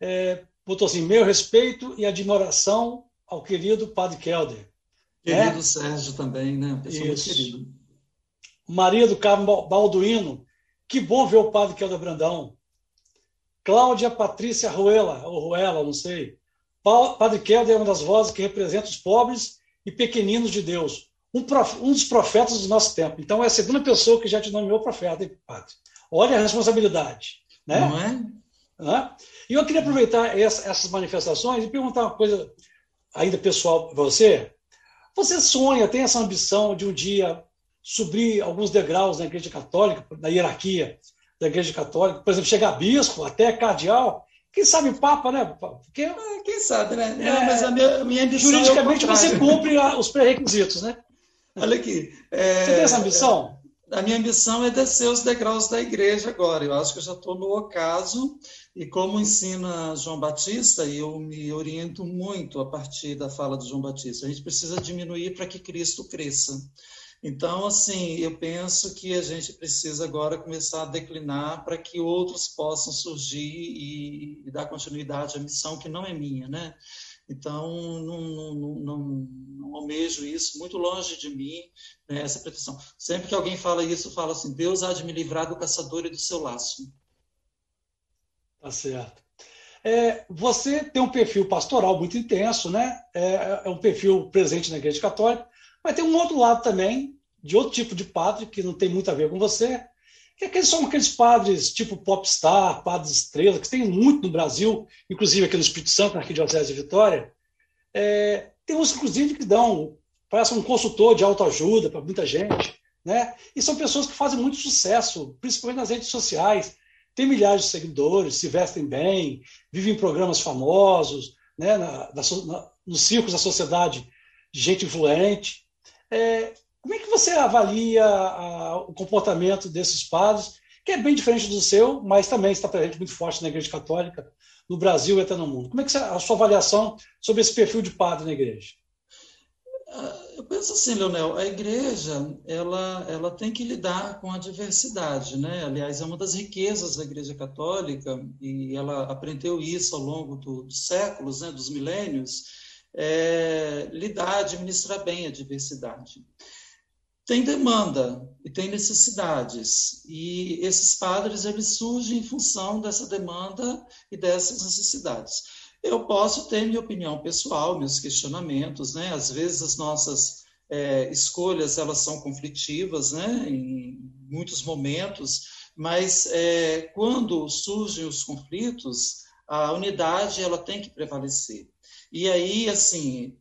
é, botou assim: meu respeito e admiração ao querido Padre Kelder. Querido é? Sérgio também, né? Pessoa Isso. muito querida. Maria do Carmo Balduino, que bom ver o Padre Kelder Brandão. Cláudia Patrícia Ruela, ou Ruela, não sei. Padre Kelder é uma das vozes que representa os pobres e pequeninos de Deus. Um, prof, um dos profetas do nosso tempo. Então é a segunda pessoa que já te nomeou profeta, hein, padre? Olha a responsabilidade. Né? Não é? Né? E eu queria aproveitar essa, essas manifestações e perguntar uma coisa ainda pessoal para você. Você sonha, tem essa ambição de um dia subir alguns degraus na Igreja Católica, na hierarquia da Igreja Católica, por exemplo, chegar a bispo, até cardeal, Quem sabe Papa, né? Porque, ah, quem sabe, né? É, Não, mas a minha, minha ambição. É juridicamente é você cumpre os pré-requisitos, né? Olha aqui. É, você tem essa ambição? a minha ambição é descer os degraus da igreja agora. Eu acho que eu já estou no ocaso, e como ensina João Batista, e eu me oriento muito a partir da fala de João Batista, a gente precisa diminuir para que Cristo cresça. Então, assim, eu penso que a gente precisa agora começar a declinar para que outros possam surgir e, e dar continuidade à missão que não é minha, né? Então, não, não, não, não, almejo isso, muito longe de mim, né, essa pretensão. Sempre que alguém fala isso, fala assim: Deus há de me livrar do caçador e do seu laço. Tá certo. É, você tem um perfil pastoral muito intenso, né? É, é, um perfil presente na Igreja Católica, mas tem um outro lado também, de outro tipo de padre, que não tem muito a ver com você, que aqueles são aqueles padres tipo popstar, padres estrela, que tem muito no Brasil, inclusive aqui no Espírito Santo, na Arquidiocese de Vitória. É, tem uns, inclusive, que dão, parece um consultor de autoajuda para muita gente, né? E são pessoas que fazem muito sucesso, principalmente nas redes sociais. Tem milhares de seguidores, se vestem bem, vivem em programas famosos, né? Na, na, na, nos circos da sociedade de gente influente. É, como é que você avalia a, o comportamento desses padres, que é bem diferente do seu, mas também está presente muito forte na Igreja Católica, no Brasil e até no mundo? Como é que você, a sua avaliação sobre esse perfil de padre na Igreja? Ah, eu penso assim, Leonel, a igreja ela, ela tem que lidar com a diversidade, né? Aliás, é uma das riquezas da Igreja Católica e ela aprendeu isso ao longo do, dos séculos, né, dos milênios, é, lidar, administrar bem a diversidade tem demanda e tem necessidades e esses padres eles surgem em função dessa demanda e dessas necessidades. Eu posso ter minha opinião pessoal, meus questionamentos, né? Às vezes as nossas é, escolhas elas são conflitivas, né? Em muitos momentos, mas é, quando surgem os conflitos, a unidade ela tem que prevalecer. E aí, assim,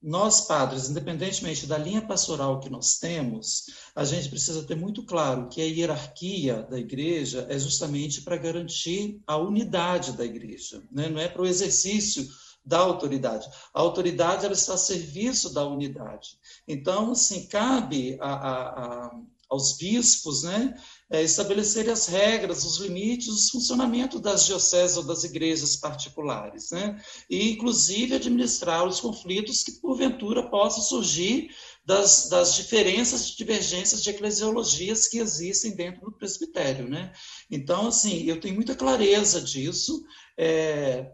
nós, padres, independentemente da linha pastoral que nós temos, a gente precisa ter muito claro que a hierarquia da igreja é justamente para garantir a unidade da igreja, né? não é para o exercício da autoridade. A autoridade ela está a serviço da unidade. Então, assim, cabe a, a, a, aos bispos, né, é, estabelecer as regras, os limites, os funcionamento das dioceses ou das igrejas particulares, né? e inclusive administrar os conflitos que porventura possam surgir das, das diferenças, divergências de eclesiologias que existem dentro do presbitério. Né? Então, assim, eu tenho muita clareza disso. É,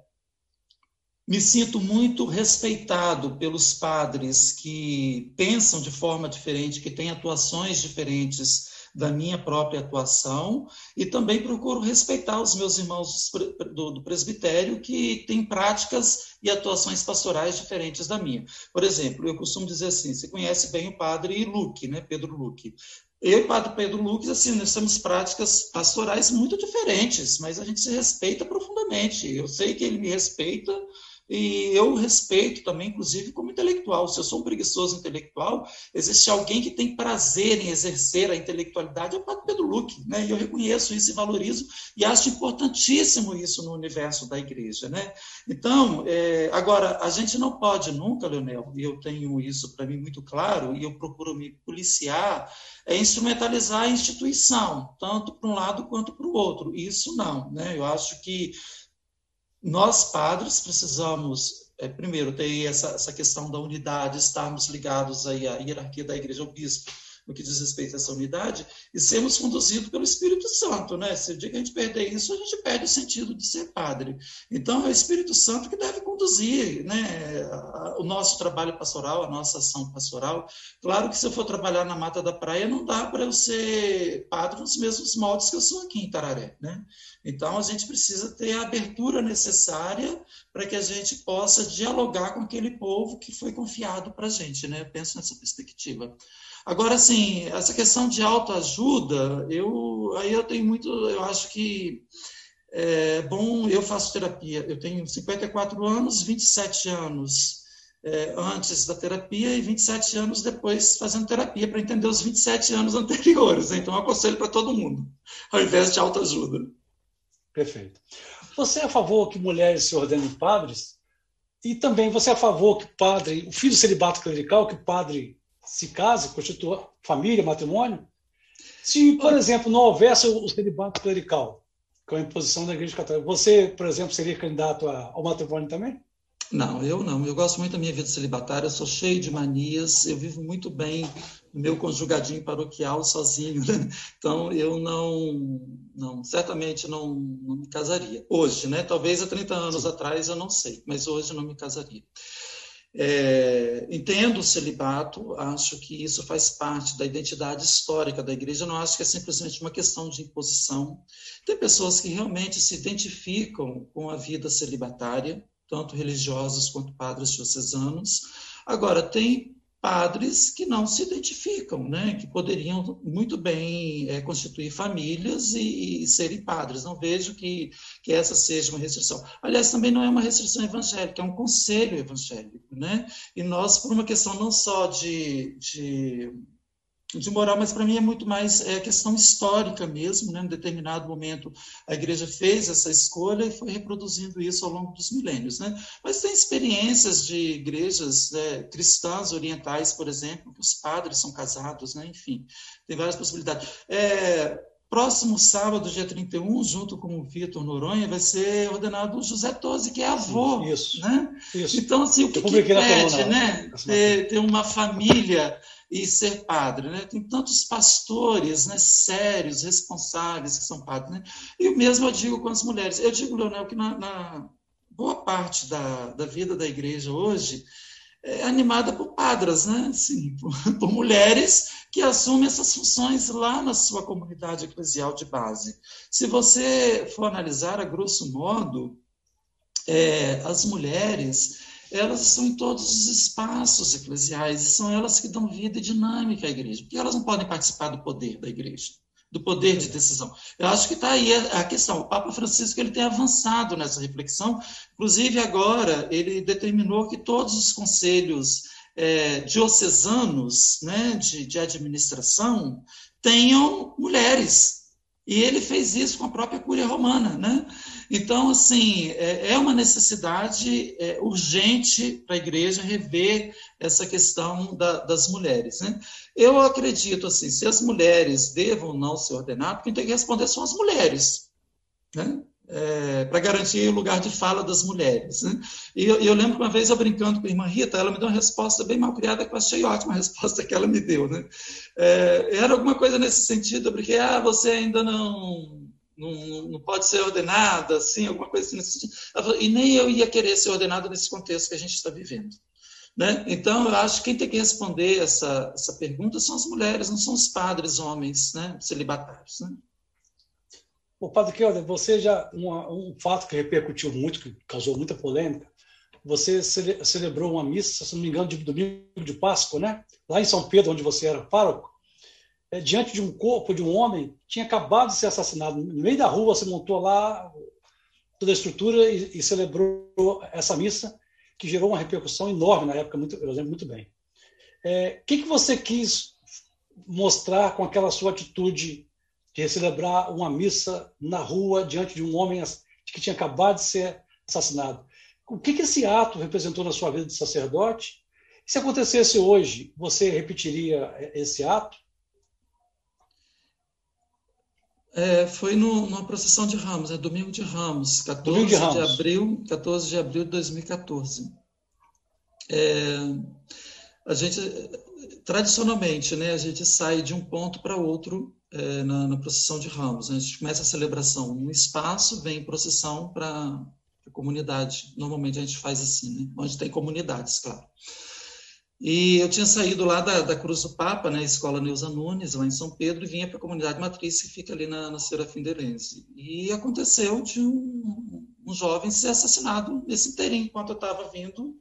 me sinto muito respeitado pelos padres que pensam de forma diferente, que têm atuações diferentes da minha própria atuação e também procuro respeitar os meus irmãos do, presbitério que têm práticas e atuações pastorais diferentes da minha. Por exemplo, eu costumo dizer assim, você conhece bem o padre Luque, né, Pedro Luque. Eu e o padre Pedro Lucas, assim, nós temos práticas pastorais muito diferentes, mas a gente se respeita profundamente. Eu sei que ele me respeita, e eu respeito também, inclusive, como intelectual. Se eu sou um preguiçoso intelectual, existe alguém que tem prazer em exercer a intelectualidade, é o Padre Pedro Luque, né? E eu reconheço isso e valorizo, e acho importantíssimo isso no universo da igreja, né? Então, é, agora, a gente não pode nunca, Leonel, e eu tenho isso para mim muito claro, e eu procuro me policiar, é instrumentalizar a instituição, tanto para um lado quanto para o outro. Isso não, né? Eu acho que nós, padres, precisamos, é, primeiro, ter essa, essa questão da unidade, estarmos ligados aí à hierarquia da igreja, ao bispo, no que diz respeito a essa unidade, e sermos conduzidos pelo Espírito Santo, né? Se o dia que a gente perder isso, a gente perde o sentido de ser padre. Então, é o Espírito Santo que deve conduzir, né? O nosso trabalho pastoral, a nossa ação pastoral. Claro que se eu for trabalhar na Mata da Praia, não dá para eu ser padre nos mesmos moldes que eu sou aqui em Tararé, né? Então, a gente precisa ter a abertura necessária para que a gente possa dialogar com aquele povo que foi confiado para a gente, né? Eu penso nessa perspectiva. Agora, assim, essa questão de autoajuda, eu, aí eu tenho muito, eu acho que é bom, eu faço terapia, eu tenho 54 anos, 27 anos é, antes da terapia e 27 anos depois fazendo terapia para entender os 27 anos anteriores. Então, eu aconselho para todo mundo, ao invés de autoajuda. Perfeito. Você é a favor que mulheres se ordenem padres? E também você é a favor que o padre, o filho celibato clerical, que o padre se case, constitua família, matrimônio? Se, por exemplo, não houvesse o celibato clerical, que é a imposição da Igreja Católica, você, por exemplo, seria candidato ao matrimônio também? Não, eu não. Eu gosto muito da minha vida celibatária, eu sou cheio de manias, eu vivo muito bem no meu conjugadinho paroquial sozinho, né? Então eu não, não certamente não, não me casaria. Hoje, né? Talvez há 30 anos atrás eu não sei, mas hoje não me casaria. É, entendo o celibato, acho que isso faz parte da identidade histórica da igreja, não acho que é simplesmente uma questão de imposição. Tem pessoas que realmente se identificam com a vida celibatária, tanto religiosos quanto padres diocesanos. Agora, tem padres que não se identificam, né? que poderiam muito bem é, constituir famílias e, e, serem padres. Não vejo que, que essa seja uma restrição. Aliás, também não é uma restrição evangélica, é um conselho evangélico. Né? E nós, por uma questão não só de, de de moral, mas para mim é muito mais é, questão histórica mesmo. Né? Em determinado momento, a igreja fez essa escolha e foi reproduzindo isso ao longo dos milênios. Né? Mas tem experiências de igrejas né, cristãs orientais, por exemplo, que os padres são casados, né? enfim, tem várias possibilidades. É, próximo sábado, dia 31, junto com o Vitor Noronha, vai ser ordenado o José Tosi, que é avô. Isso. Né? Isso. Então, assim, o que, que pede, né? Ter, ter uma família e ser padre, né? Tem tantos pastores, né, sérios, responsáveis que são padres, né? E o mesmo eu digo com as mulheres. Eu digo, Leonel, que na, na boa parte da, da vida da igreja hoje é animada por padras, né? Assim, por, por, mulheres que assumem essas funções lá na sua comunidade eclesial de base. Se você for analisar a grosso modo, é, as mulheres elas estão em todos os espaços eclesiais, são elas que dão vida e dinâmica à igreja, porque elas não podem participar do poder da igreja, do poder de decisão. Eu acho que está aí a questão. O Papa Francisco ele tem avançado nessa reflexão, inclusive agora ele determinou que todos os conselhos é, diocesanos né, de, de administração tenham mulheres. E ele fez isso com a própria Cúria Romana, né? Então, assim, é, é uma necessidade é, urgente para a igreja rever essa questão da, das mulheres. Né? Eu acredito, assim, se as mulheres devam não se ordenar, quem tem que responder são as mulheres. Né? É, para garantir o lugar de fala das mulheres. Né? E eu, eu, lembro que uma vez eu brincando com a irmã Rita, ela me deu uma resposta bem mal criada, que eu achei ótima a resposta que ela me deu. Né? É, era alguma coisa nesse sentido, porque ah, você ainda não não, não pode ser ordenada, assim, alguma coisa assim nesse sentido. E nem eu ia querer ser ordenada nesse contexto que a gente está vivendo. Né? Então, eu acho que quem tem que responder essa, essa pergunta são as mulheres, não são os padres homens né? celibatários. Né? O padre Kelder, você já, um, fato que repercutiu muito, que causou muita polêmica, você cele, celebrou uma missa, se não me engano, de domingo de Páscoa, né? lá em São Pedro, onde você era pároco, é, diante de um corpo de um homem que tinha acabado de ser assassinado. No meio da rua, você montou lá toda a estrutura e, e celebrou essa missa, que gerou uma repercussão enorme na época, muito, eu lembro muito bem. O é, que, que você quis mostrar com aquela sua atitude de celebrar uma missa na rua diante de um homem que tinha acabado de ser assassinado? O que, que esse ato representou na sua vida de sacerdote? Se acontecesse hoje, você repetiria esse ato? É, foi no, numa procissão de Ramos, é domingo de Ramos, 14 de, Ramos. de, abril, 14 de abril de 2014. É, a gente, tradicionalmente, né, a gente sai de um ponto para outro é, na, na, procissão de Ramos. A gente começa a celebração num espaço, vem procissão para a comunidade. Normalmente a gente faz assim, né, onde tem comunidades, claro. E eu tinha saído lá da, da Cruz do Papa, né, Escola Neuza Nunes, lá em São Pedro, e vinha para a comunidade matriz que fica ali na, na Serafim Derense. E aconteceu de um, um, jovem ser assassinado nesse inteirinho, enquanto eu estava vindo.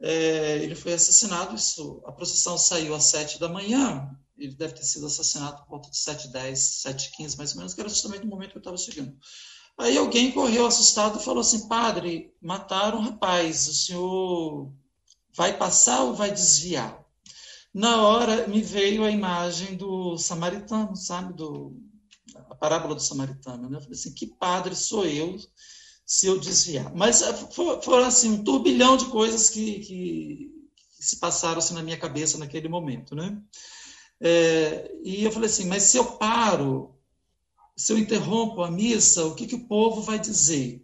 É, ele foi assassinado, isso, a procissão saiu às sete da manhã, ele deve ter sido assassinado por volta de sete dez, sete quinze mais ou menos, que era justamente no momento que eu estava chegando. Aí alguém correu assustado e falou assim, padre, mataram um rapaz, o senhor Vai passar ou vai desviar? Na hora me veio a imagem do samaritano, sabe? Do a parábola do samaritano. Né? Eu falei assim, que padre sou eu se eu desviar? Mas eh, foram assim, um turbilhão de coisas que, que, que se passaram assim, na minha cabeça naquele momento. Né? É, e eu falei assim, mas se eu paro, se eu interrompo a missa, o que, que o povo vai dizer?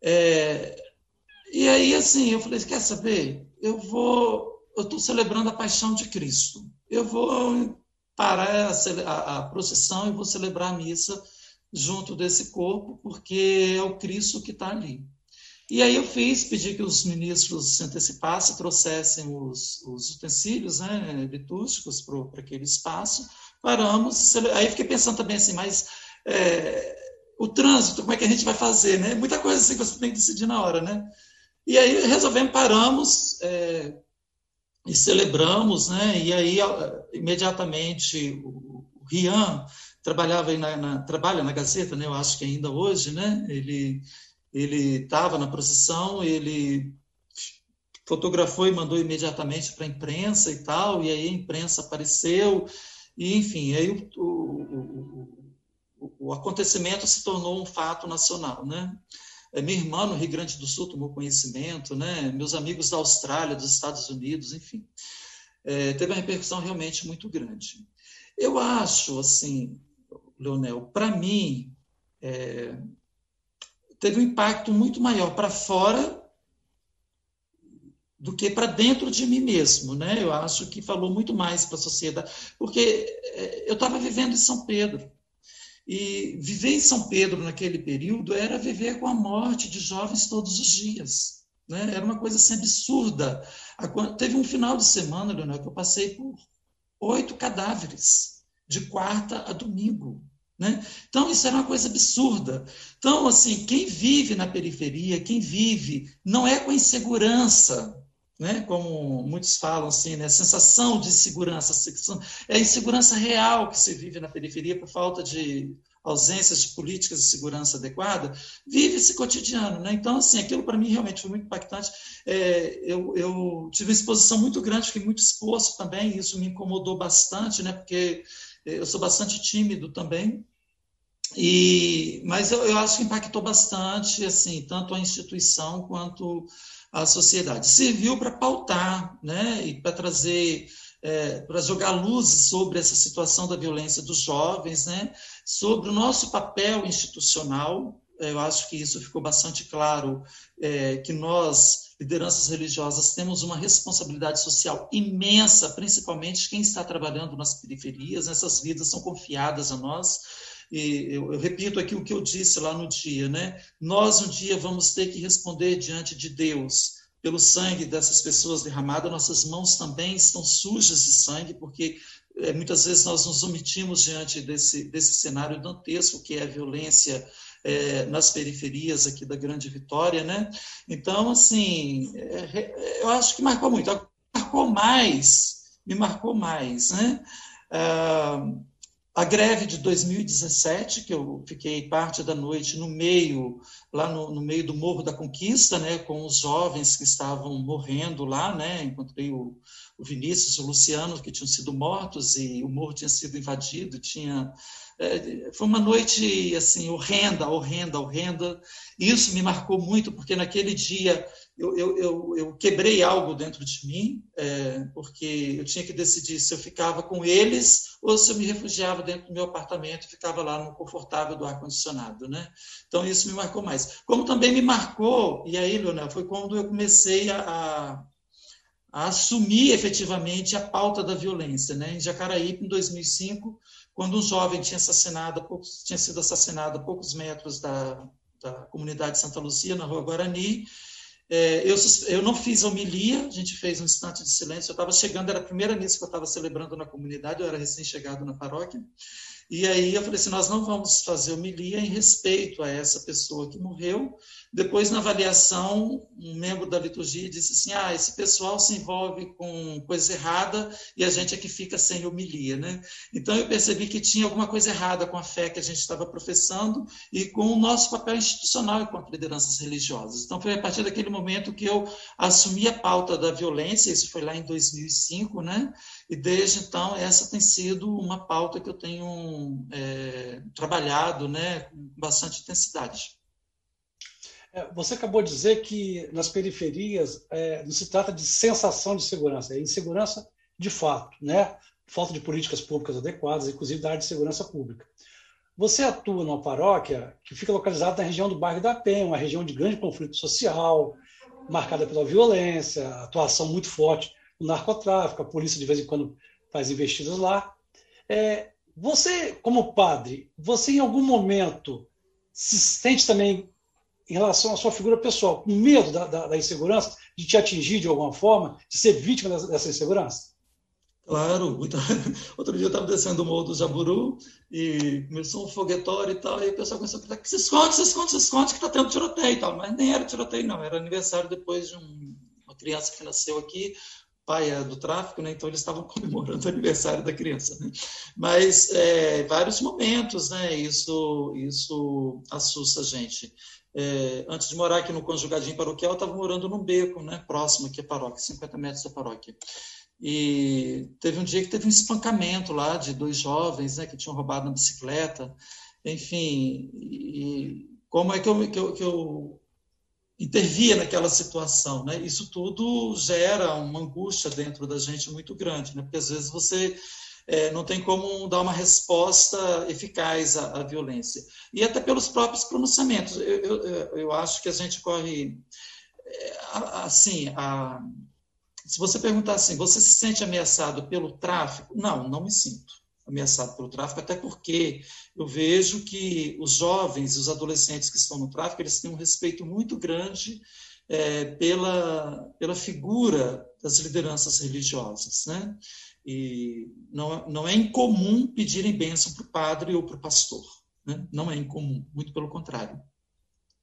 É, e aí, assim, eu falei, quer saber? Eu vou, eu estou celebrando a paixão de Cristo. Eu vou parar a, a, a procissão e vou celebrar a missa junto desse corpo, porque é o Cristo que está ali. E aí eu fiz, pedi que os ministros se antecipassem, trouxessem os, os utensílios né, litúrgicos para aquele espaço, paramos, aí fiquei pensando também assim, mas é, o trânsito, como é que a gente vai fazer, né? Muita coisa assim que você tem que decidir na hora, né? E aí resolvemos, paramos é, e celebramos, né? E aí imediatamente o, o Rian trabalhava na, na, trabalha na Gazeta, né? Eu acho que ainda hoje, né? Ele ele estava na procissão, ele fotografou e mandou imediatamente para a imprensa e tal, e aí a imprensa apareceu, e enfim, aí o, o, o, o acontecimento se tornou um fato nacional, né? É, minha irmã no Rio Grande do Sul tomou conhecimento, né? meus amigos da Austrália, dos Estados Unidos, enfim. É, teve uma repercussão realmente muito grande. Eu acho, assim, Leonel, para mim, é, teve um impacto muito maior para fora do que para dentro de mim mesmo, né? Eu acho que falou muito mais para a sociedade, porque é, eu estava vivendo em São Pedro. E viver em São Pedro naquele período era viver com a morte de jovens todos os dias. Né? Era uma coisa assim absurda. Teve um final de semana, Leonel, que eu passei por oito cadáveres, de quarta a domingo. Né? Então, isso era uma coisa absurda. Então, assim, quem vive na periferia, quem vive, não é com insegurança, né? como muitos falam assim, né? sensação de segurança, é a insegurança real que se vive na periferia por falta de ausências de políticas de segurança adequada, vive esse cotidiano. Né? Então, assim, aquilo para mim realmente foi muito impactante. É, eu, eu, tive uma exposição muito grande, fiquei muito exposto também, e isso me incomodou bastante, né? porque eu sou bastante tímido também, e, mas eu, eu acho que impactou bastante, assim, tanto a instituição quanto à sociedade. Serviu para pautar né, e para trazer, é, para jogar luzes sobre essa situação da violência dos jovens, né, sobre o nosso papel institucional. Eu acho que isso ficou bastante claro, é, que nós, lideranças religiosas, temos uma responsabilidade social imensa, principalmente quem está trabalhando nas periferias, essas vidas são confiadas a nós eu, eu, repito aqui o que eu disse lá no dia, né? Nós um dia vamos ter que responder diante de Deus pelo sangue dessas pessoas derramadas. Nossas mãos também estão sujas de sangue, porque é, muitas vezes nós nos omitimos diante desse, desse cenário dantesco que é a violência é, nas periferias aqui da Grande Vitória, né? Então, assim, é, eu acho que marcou muito. Marcou mais, me marcou mais, né? Ah, a greve de 2017, que eu fiquei parte da noite no meio, lá no, no, meio do Morro da Conquista, né, com os jovens que estavam morrendo lá, né, encontrei o, o Vinícius, o Luciano, que tinham sido mortos e o morro tinha sido invadido, tinha é, foi uma noite assim horrenda, horrenda, horrenda. Isso me marcou muito porque naquele dia eu, eu, eu, eu quebrei algo dentro de mim, é, porque eu tinha que decidir se eu ficava com eles ou se eu me refugiava dentro do meu apartamento e ficava lá no confortável do ar-condicionado. Né? Então, isso me marcou mais. Como também me marcou, e aí, Leonel, foi quando eu comecei a, a assumir efetivamente a pauta da violência. Né? Em Jacaraípe, em 2005, quando um jovem tinha, assassinado, tinha sido assassinado a poucos metros da, da comunidade Santa Lucia, na Rua Guarani, é, eu, eu não fiz homilia, a gente fez um instante de silêncio. Eu estava chegando, era a primeira missa que eu estava celebrando na comunidade, eu era recém-chegado na paróquia. E aí eu falei assim: nós não vamos fazer homilia em respeito a essa pessoa que morreu, depois, na avaliação, um membro da liturgia disse assim: ah, esse pessoal se envolve com coisa errada e a gente é que fica sem homilia. Né? Então, eu percebi que tinha alguma coisa errada com a fé que a gente estava professando e com o nosso papel institucional enquanto lideranças religiosas. Então, foi a partir daquele momento que eu assumi a pauta da violência, isso foi lá em 2005, né? e desde então, essa tem sido uma pauta que eu tenho é, trabalhado né, com bastante intensidade. É, você acabou de dizer que nas periferias é, não se trata de sensação de segurança, é insegurança de fato, né? falta de políticas públicas adequadas, inclusive da área de segurança pública. Você atua numa paróquia que fica localizada na região do bairro da Penha, uma região de grande conflito social, marcada pela violência, atuação muito forte no narcotráfico, a polícia de vez em quando faz investidas lá. É, você, como padre, você em algum momento se sente também, em relação à sua figura pessoal, com medo da, da, da insegurança, de te atingir de alguma forma, de ser vítima dessa, dessa insegurança? Claro, muito... outro dia eu estava descendo o morro do Jaburu e começou um foguetório e tal, e o pessoal começou a gritar, se esconde, se esconde, se esconde, que está tendo tiroteio e tal. Mas nem era tiroteio, não, era aniversário depois de um... uma criança que nasceu aqui, pai é do tráfico, né? então eles estavam comemorando o aniversário da criança. Né? Mas é, vários momentos, né? isso, isso assusta a gente. É, antes de morar aqui no Conjugadinho Paroquial, eu estava morando num beco, né? próximo aqui à paróquia, 50 metros da paróquia. E teve um dia que teve um espancamento lá de dois jovens né, que tinham roubado uma bicicleta. Enfim, e como é que eu, que eu, que eu intervia naquela situação, né? Isso tudo gera uma angústia dentro da gente muito grande, né? Porque às vezes você é, não tem como dar uma resposta eficaz à, à, violência. E até pelos próprios pronunciamentos. Eu, eu, eu acho que a gente corre, é, assim, a, se você perguntar assim, você se sente ameaçado pelo tráfico? Não, não me sinto ameaçado pelo tráfico, até porque eu vejo que os jovens, os adolescentes que estão no tráfico, eles têm um respeito muito grande é, pela, pela figura das lideranças religiosas, né? E não, não é incomum pedirem bênção para o padre ou para o pastor, né? Não é incomum, muito pelo contrário.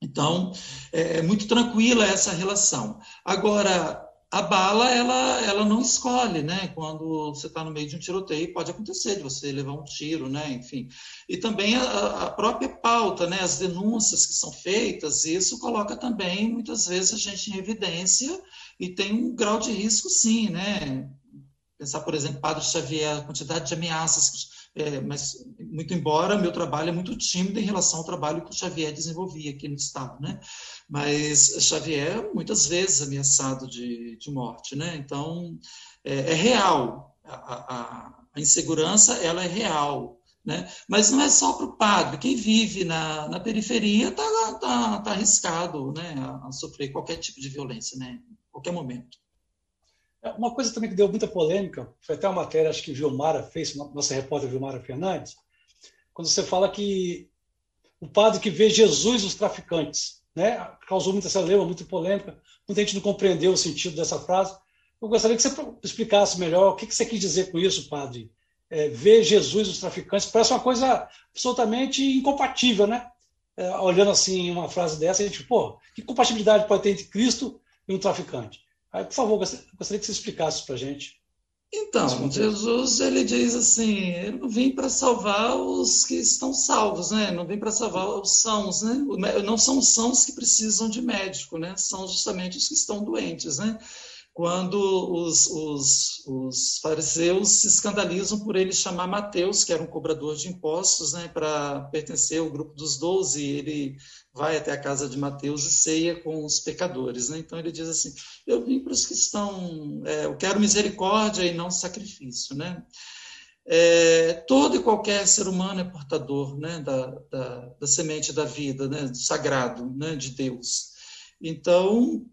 Então, é, é muito tranquila essa relação. Agora, a bala ela, ela não escolhe, né? Quando você está no meio de um tiroteio, pode acontecer de você levar um tiro, né? Enfim. E também a, a, própria pauta, né? As denúncias que são feitas, isso coloca também, muitas vezes, a gente em evidência e tem um grau de risco, sim, né? Pensar, por exemplo, Padre Xavier, a quantidade de ameaças é, mas muito embora meu trabalho é muito tímido em relação ao trabalho que o Xavier desenvolvia aqui no estado, né? Mas Xavier muitas vezes ameaçado de, de morte, né? Então é, é real a, a, a, insegurança, ela é real, né? Mas não é só para o padre, quem vive na, na periferia está tá, tá arriscado, né? A, a sofrer qualquer tipo de violência, né? Qualquer momento. Uma coisa também que deu muita polêmica, foi até uma matéria, acho que Vilmara fez, nossa repórter Vilmara Fernandes, quando você fala que o padre que vê Jesus os traficantes, né? causou muita celeuma, muita polêmica, muita gente não compreendeu o sentido dessa frase. Eu gostaria que você explicasse melhor o que você quis dizer com isso, padre. É, ver Jesus os traficantes parece uma coisa absolutamente incompatível, né? É, olhando assim uma frase dessa, a gente, pô, que compatibilidade pode ter entre Cristo e um traficante? Aí, por favor, gostaria que você explicasse para a gente. Então, Jesus ele diz assim: eu não vim para salvar os que estão salvos, né? Não vim para salvar os sãos, né? Não são os sãos que precisam de médico, né? São justamente os que estão doentes, né? Quando os, os, os, fariseus se escandalizam por ele chamar Mateus, que era um cobrador de impostos, né, para pertencer ao grupo dos doze, ele vai até a casa de Mateus e ceia com os pecadores. Né? Então ele diz assim: Eu vim para os que estão, é, eu quero misericórdia e não sacrifício. Né? É, todo e qualquer ser humano é portador né, da, da, da semente da vida, né, do sagrado né, de Deus. Então,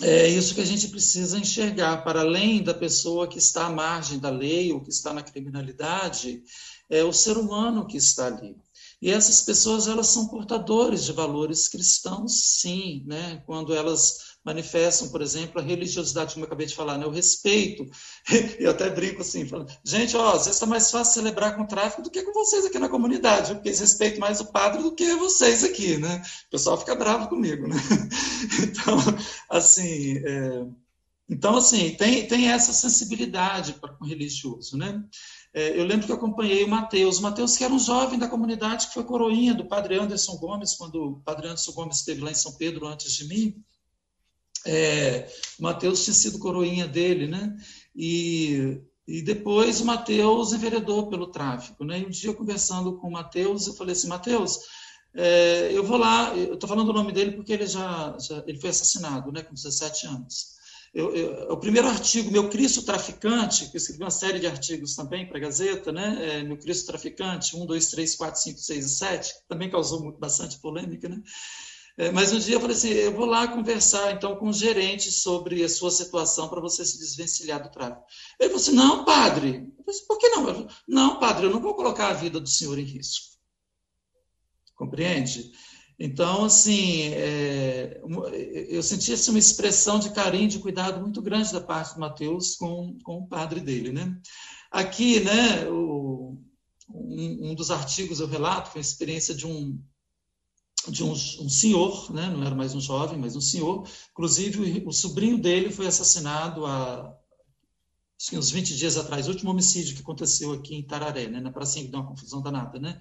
é isso que a gente precisa enxergar, para além da pessoa que está à margem da lei ou que está na criminalidade, é o ser humano que está ali. E essas pessoas, elas são portadores de valores cristãos, sim, né? Quando elas manifestam, por exemplo, a religiosidade, como eu acabei de falar, né? o respeito. E até brinco assim, falando, gente, ó, às vezes está mais fácil celebrar com o tráfico do que com vocês aqui na comunidade, porque eles respeitam mais o padre do que vocês aqui, né? O pessoal fica bravo comigo, né? Então, assim, é... então, assim tem, tem essa sensibilidade para o religioso, né? É, eu lembro que eu acompanhei o Mateus, o Mateus que era um jovem da comunidade que foi coroinha do padre Anderson Gomes, quando o padre Anderson Gomes esteve lá em São Pedro antes de mim, é, Mateus tinha sido coroinha dele, né? E E depois Mateus enveredou pelo tráfico. Né? E um dia, conversando com o Mateus, eu falei assim, Mateus, é, eu vou lá, eu estou falando o nome dele porque ele já, já, ele foi assassinado, né, com 17 anos. Eu, eu, o primeiro artigo, Meu Cristo Traficante, que eu escrevi uma série de artigos também para a Gazeta, né, é, Meu Cristo Traficante, 1, 2, 3, 4, 5, 6 e 7, também causou bastante polêmica, né? É, mas um dia eu falei assim, eu vou lá conversar então com o gerente sobre a sua situação para você se desvencilhar do tráfico. Ele falou assim, não, padre. Eu falei assim, por que não? Falei, não, padre, eu não vou colocar a vida do senhor em risco. Compreende? Então, assim, é, eu senti assim, uma expressão de carinho, de cuidado muito grande da parte do Mateus com, com o padre dele, né? Aqui, né, o, um, um, dos artigos eu relato foi a experiência de um de um, um, senhor, né? não era mais um jovem, mas um senhor. Inclusive, o, o sobrinho dele foi assassinado há que uns 20 dias atrás, o último homicídio que aconteceu aqui em Tararé, né? na pracinha que deu uma confusão danada. Né?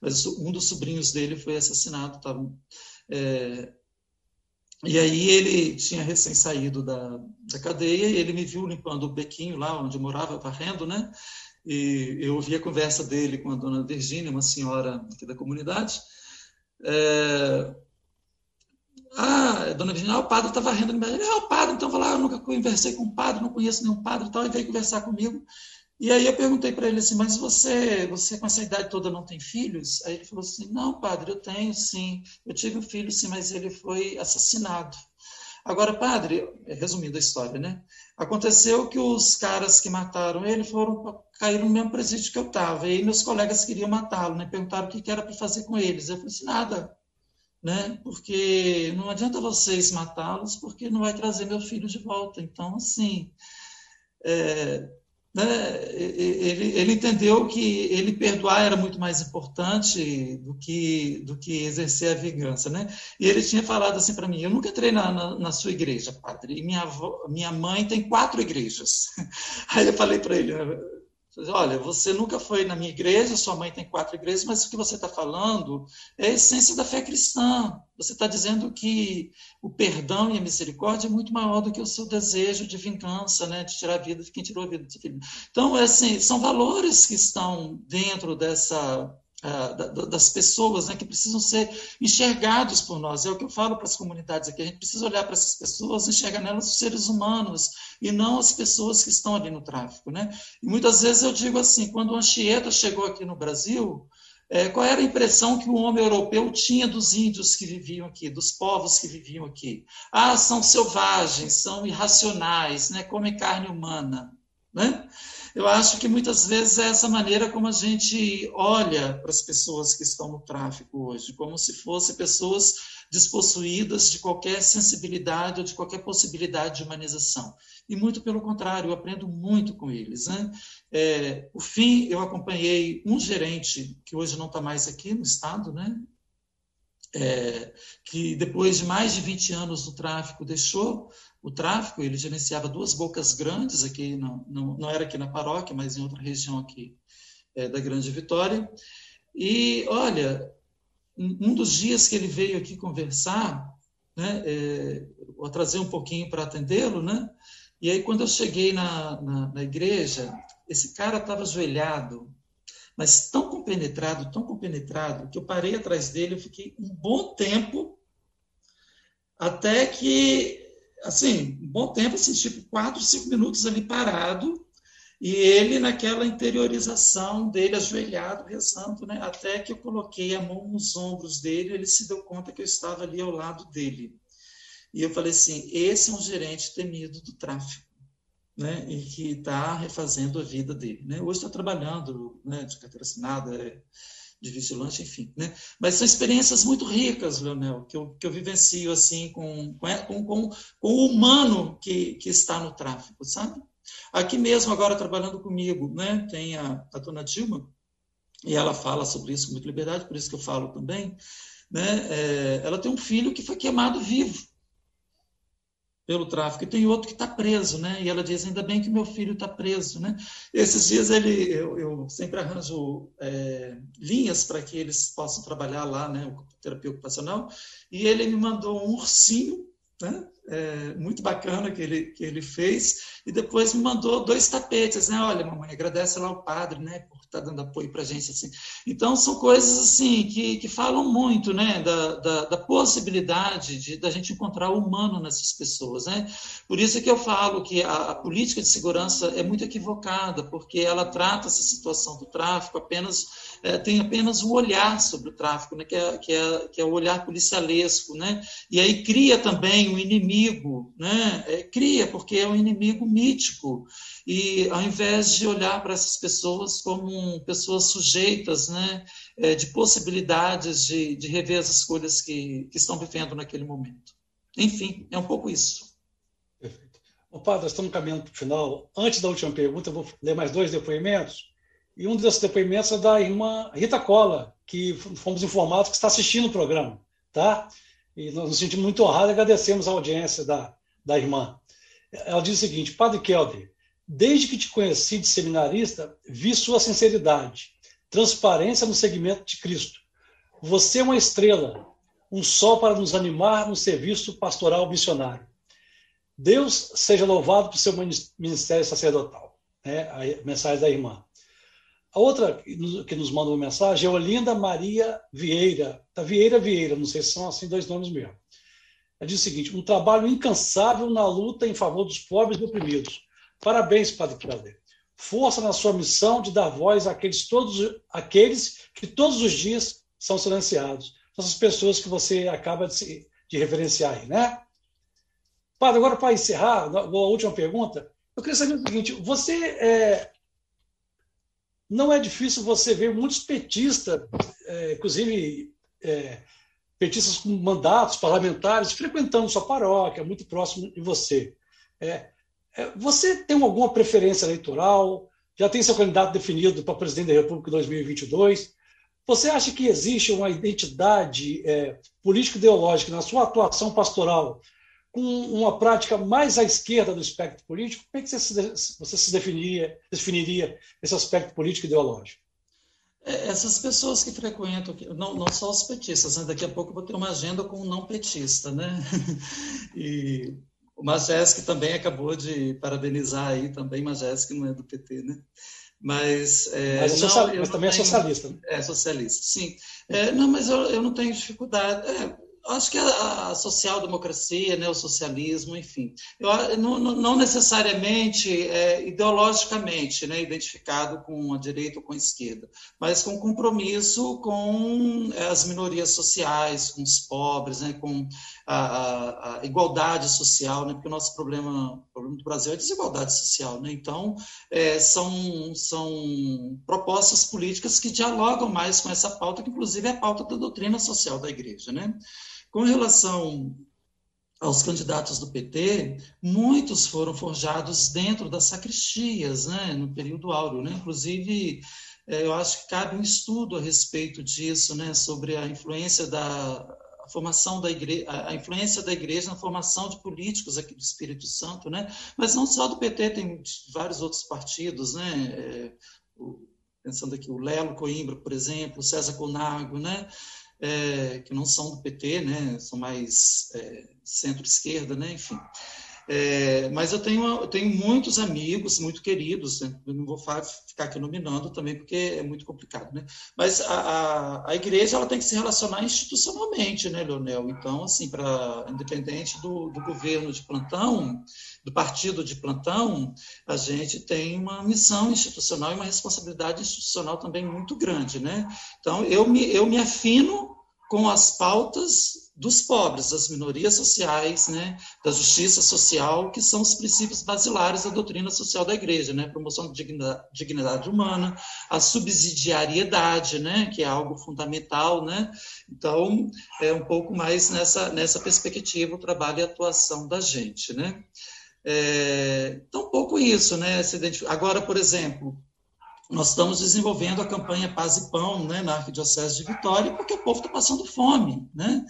Mas um dos sobrinhos dele foi assassinado. Tava, é, e aí ele tinha recém saído da, da cadeia e ele me viu limpando o bequinho lá onde eu morava, varrendo, né? E eu ouvi a conversa dele com a dona Virgínia, uma senhora aqui da comunidade, é... Ah, dona Virginia, ah, o padre estava rindo. Ele, ah, o padre, então vou lá, eu nunca conversei com um padre, não conheço nenhum padre e tal, e veio conversar comigo. E aí eu perguntei para ele assim, mas você, você com essa idade toda não tem filhos? Aí ele falou assim, não, padre, eu tenho sim, eu tive um filho sim, mas ele foi assassinado. Agora, padre, resumindo a história, né? Aconteceu que os caras que mataram ele foram cair no mesmo presídio que eu estava. E meus colegas queriam matá-lo, né? Perguntaram o que era para fazer com eles. Eu falei assim, nada, né? Porque não adianta vocês matá-los, porque não vai trazer meu filho de volta. Então, assim, é, né, ele, ele, entendeu que ele perdoar era muito mais importante do que, do que exercer a vingança. Né? E ele tinha falado assim para mim: Eu nunca entrei na, na, na, sua igreja, padre, e minha, avó, minha mãe tem quatro igrejas. Aí eu falei para ele: Olha, você nunca foi na minha igreja, sua mãe tem quatro igrejas, mas o que você está falando é a essência da fé cristã. Você está dizendo que o perdão e a misericórdia é muito maior do que o seu desejo de vingança, né, de tirar a vida de quem tirou a vida seu filho. Então, é assim, são valores que estão dentro dessa das pessoas né, que precisam ser enxergados por nós. É o que eu falo para as comunidades aqui. A gente precisa olhar para essas pessoas, enxergar nelas os seres humanos e não as pessoas que estão ali no tráfico. Né? E muitas vezes eu digo assim: quando o Anchieta chegou aqui no Brasil, é, qual era a impressão que o homem europeu tinha dos índios que viviam aqui, dos povos que viviam aqui? Ah, são selvagens, são irracionais, né? comem carne humana. Né? Eu acho que muitas vezes é essa maneira como a gente olha para as pessoas que estão no tráfico hoje, como se fossem pessoas despossuídas de qualquer sensibilidade ou de qualquer possibilidade de humanização. E muito pelo contrário, eu aprendo muito com eles. Né? É, o fim, eu acompanhei um gerente que hoje não está mais aqui no estado, né? É, que depois de mais de 20 anos no tráfico deixou o tráfico, ele gerenciava duas bocas grandes aqui, não, não, não era aqui na paróquia, mas em outra região aqui é, da Grande Vitória. E, olha, um dos dias que ele veio aqui conversar, né, é, atrasei um pouquinho para atendê-lo, né? E aí, quando eu cheguei na, na, na igreja, esse cara estava ajoelhado, mas tão compenetrado, tão compenetrado, que eu parei atrás dele, eu fiquei um bom tempo, até que assim, um bom tempo, assim, tipo quatro, cinco minutos ali parado, e ele naquela interiorização dele, ajoelhado, rezando, né? até que eu coloquei a mão nos ombros dele, ele se deu conta que eu estava ali ao lado dele. E eu falei assim: esse é um gerente temido do tráfico. Né, e que está refazendo a vida dele. Né? Hoje está trabalhando né, de carteira assinada, é, de vigilante, enfim. Né? Mas são experiências muito ricas, Leonel, que eu, que eu vivencio assim com, com, com, com o humano que, que está no tráfico, sabe? Aqui mesmo, agora trabalhando comigo, né, tem a, a dona Dilma, e ela fala sobre isso com muita liberdade, por isso que eu falo também. Né? É, ela tem um filho que foi queimado vivo pelo tráfico, e tem outro que está preso, né? E ela diz, ainda bem que meu filho está preso, né? Esses dias ele, eu, eu sempre arranjo é, linhas para que eles possam trabalhar lá, né? O terapia ocupacional, e ele me mandou um ursinho, né? É, muito bacana que ele, que ele fez, e depois me mandou dois tapetes, né? Olha, mamãe, agradece lá o padre, né, por estar tá dando apoio para gente, assim. Então, são coisas, assim, que, que falam muito, né, da, da, da possibilidade de, da gente encontrar o humano nessas pessoas, né? Por isso que eu falo que a, a política de segurança é muito equivocada, porque ela trata essa situação do tráfico apenas é, tem apenas um olhar sobre o tráfico, né, que, é, que, é, que é o olhar policialesco, né, e aí cria também um inimigo, né, é, cria, porque é um inimigo mítico, e ao invés de olhar para essas pessoas como pessoas sujeitas, né, é, de possibilidades de, de rever as escolhas que, que estão vivendo naquele momento. Enfim, é um pouco isso. Perfeito. O padre, estamos caminhando para o final. Antes da última pergunta, eu vou ler mais dois depoimentos. E um desses depoimentos é da irmã Rita Cola, que fomos informados que está assistindo o programa, tá? E nós nos sentimos muito honrados e agradecemos a audiência da, da irmã. Ela diz o seguinte: Padre Kelder, desde que te conheci de seminarista, vi sua sinceridade, transparência no segmento de Cristo. Você é uma estrela, um sol para nos animar no serviço pastoral missionário. Deus seja louvado por seu ministério sacerdotal. É a mensagem da irmã. A outra que nos manda uma mensagem é Olinda Maria Vieira. Tá Vieira Vieira, não sei se são assim dois nomes mesmo. Ela diz o seguinte: um trabalho incansável na luta em favor dos pobres e oprimidos. Parabéns, Padre Kelder. Força na sua missão de dar voz àqueles, todos, àqueles que todos os dias são silenciados. Essas pessoas que você acaba de, de referenciar aí, né? Padre, agora para encerrar, a última pergunta, eu queria saber o seguinte: você é, não é difícil você ver muitos petistas, é, inclusive é, petistas com mandatos parlamentares, frequentando sua paróquia, muito próximo de você. É, é você tem alguma preferência eleitoral? Já tem seu candidato definido para presidente da República em 2022? Você acha que existe uma identidade é, político-ideológica na sua atuação pastoral com uma prática mais à esquerda do espectro político, como é que você se, você se definiria, definiria esse aspecto político ideológico? É, essas pessoas que frequentam, não, não só os petistas, né? daqui a pouco eu vou ter uma agenda com um não petista, né? E o Majeski também acabou de parabenizar aí, também Majeski não é do PT, né? Mas, é, mas, é não, mas também é tenho, é socialista. Né? É socialista, sim. É, não, mas eu, eu não tenho dificuldade. É, acho que a, social-democracia, né, o socialismo, enfim, eu, não, não necessariamente é, ideologicamente né, identificado com a direita ou com a esquerda, mas com compromisso com é, as minorias sociais, com os pobres, né, com a, a, igualdade social, né, porque o nosso problema, o problema do Brasil é desigualdade social. Né, então, é, são, são propostas políticas que dialogam mais com essa pauta, que inclusive é a pauta da doutrina social da igreja. Né? Com relação aos candidatos do PT, muitos foram forjados dentro das sacristias, né, no período áureo, né? Inclusive, é, eu acho que cabe um estudo a respeito disso, né, sobre a influência da a formação da igreja, a influência da igreja na formação de políticos aqui do Espírito Santo, né? Mas não só do PT, tem vários outros partidos, né? É, o, pensando aqui o Lelo Coimbra, por exemplo, o César Conago, né? É, que não são do PT, né, são mais é, centro-esquerda, né, enfim. É, mas eu tenho, eu tenho muitos amigos muito queridos, né? eu não vou ficar aqui nominando também porque é muito complicado, né? Mas a, a, a, igreja ela tem que se relacionar institucionalmente, né, Leonel? Então, assim, para independente do, do governo de plantão, do partido de plantão, a gente tem uma missão institucional e uma responsabilidade institucional também muito grande, né? Então, eu me, eu me afino com as pautas dos pobres, das minorias sociais, né, da justiça social, que são os princípios basilares da doutrina social da igreja, né, promoção da dignidade humana, a subsidiariedade, né, que é algo fundamental, né, então é um pouco mais nessa, nessa perspectiva o trabalho e a atuação da gente, né. É, então, um pouco isso, né, agora, por exemplo, nós estamos desenvolvendo a campanha Paz e Pão né, na Arquidiocese de Vitória, porque o povo está passando fome. Né?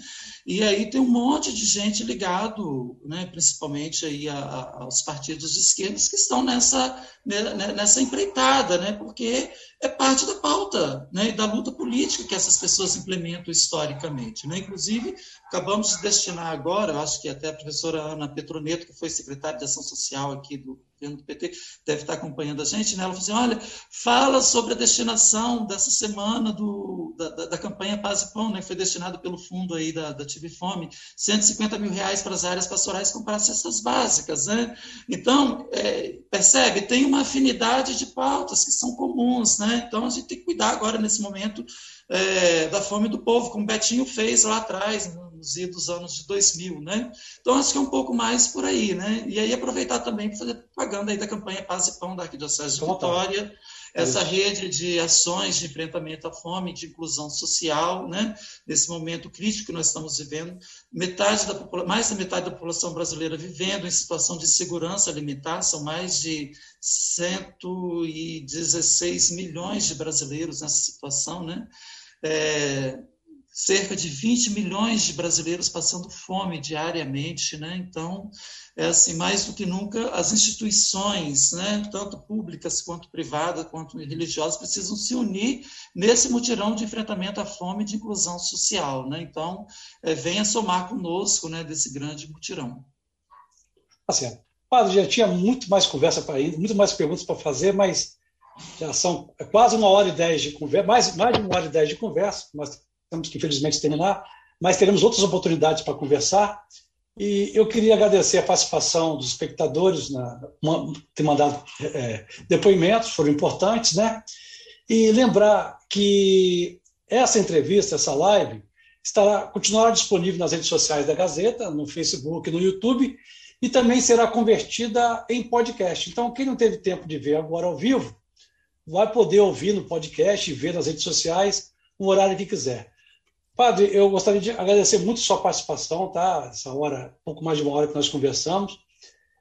E aí tem um monte de gente ligado, né, principalmente aí a, a, aos partidos de esquerda, que estão nessa, né, né, nessa empreitada, né, porque é parte da pauta né, da luta política que essas pessoas implementam historicamente. Né? Inclusive, acabamos de destinar agora, acho que até a professora Ana Petroneto, que foi secretária de Ação Social aqui do governo do PT, deve estar acompanhando a gente, né? ela falou assim, olha, fala sobre a destinação dessa semana do, da, da, da campanha Paz e Pão, né? foi destinado pelo fundo aí da, da TV Fome, 150 mil reais para as áreas pastorais comprar cestas básicas. Né? Então, é, percebe, tem uma afinidade de pautas que são comuns, né? Então a gente tem que cuidar agora, nesse momento, é, da fome do povo, como Betinho fez lá atrás, nos anos de 2000, né? Então, acho que é um pouco mais por aí, né? E aí aproveitar também para fazer propaganda aí da campanha Paz e Pão da Arquidiocese de Vitória, essa rede de ações de enfrentamento à fome, de inclusão social, né? Nesse momento crítico que nós estamos vivendo, metade da mais da metade da população brasileira vivendo em situação de segurança alimentar, são mais de 116 milhões de brasileiros nessa situação, né? É, cerca de 20 milhões de brasileiros passando fome diariamente, né? Então, é assim, mais do que nunca, as instituições, né, tanto públicas quanto privadas, quanto religiosas, precisam se unir nesse mutirão de enfrentamento à fome e de inclusão social, né? Então, é, venha somar conosco, né, desse grande mutirão. Certo. Padre, já tinha muito mais conversa para ir, muito mais perguntas para fazer, mas já são quase uma hora e dez de conversa, mais, mais de uma hora e dez de conversa, mas temos que infelizmente terminar, mas teremos outras oportunidades para conversar. E eu queria agradecer a participação dos espectadores, na, ter mandado é, depoimentos, foram importantes, né? E lembrar que essa entrevista, essa live, estará, continuará disponível nas redes sociais da Gazeta, no Facebook, no YouTube, e também será convertida em podcast. Então, quem não teve tempo de ver agora ao vivo, vai poder ouvir no podcast e ver nas redes sociais no horário que quiser. Padre, eu gostaria de agradecer muito sua participação, tá? Essa hora, pouco mais de uma hora que nós conversamos.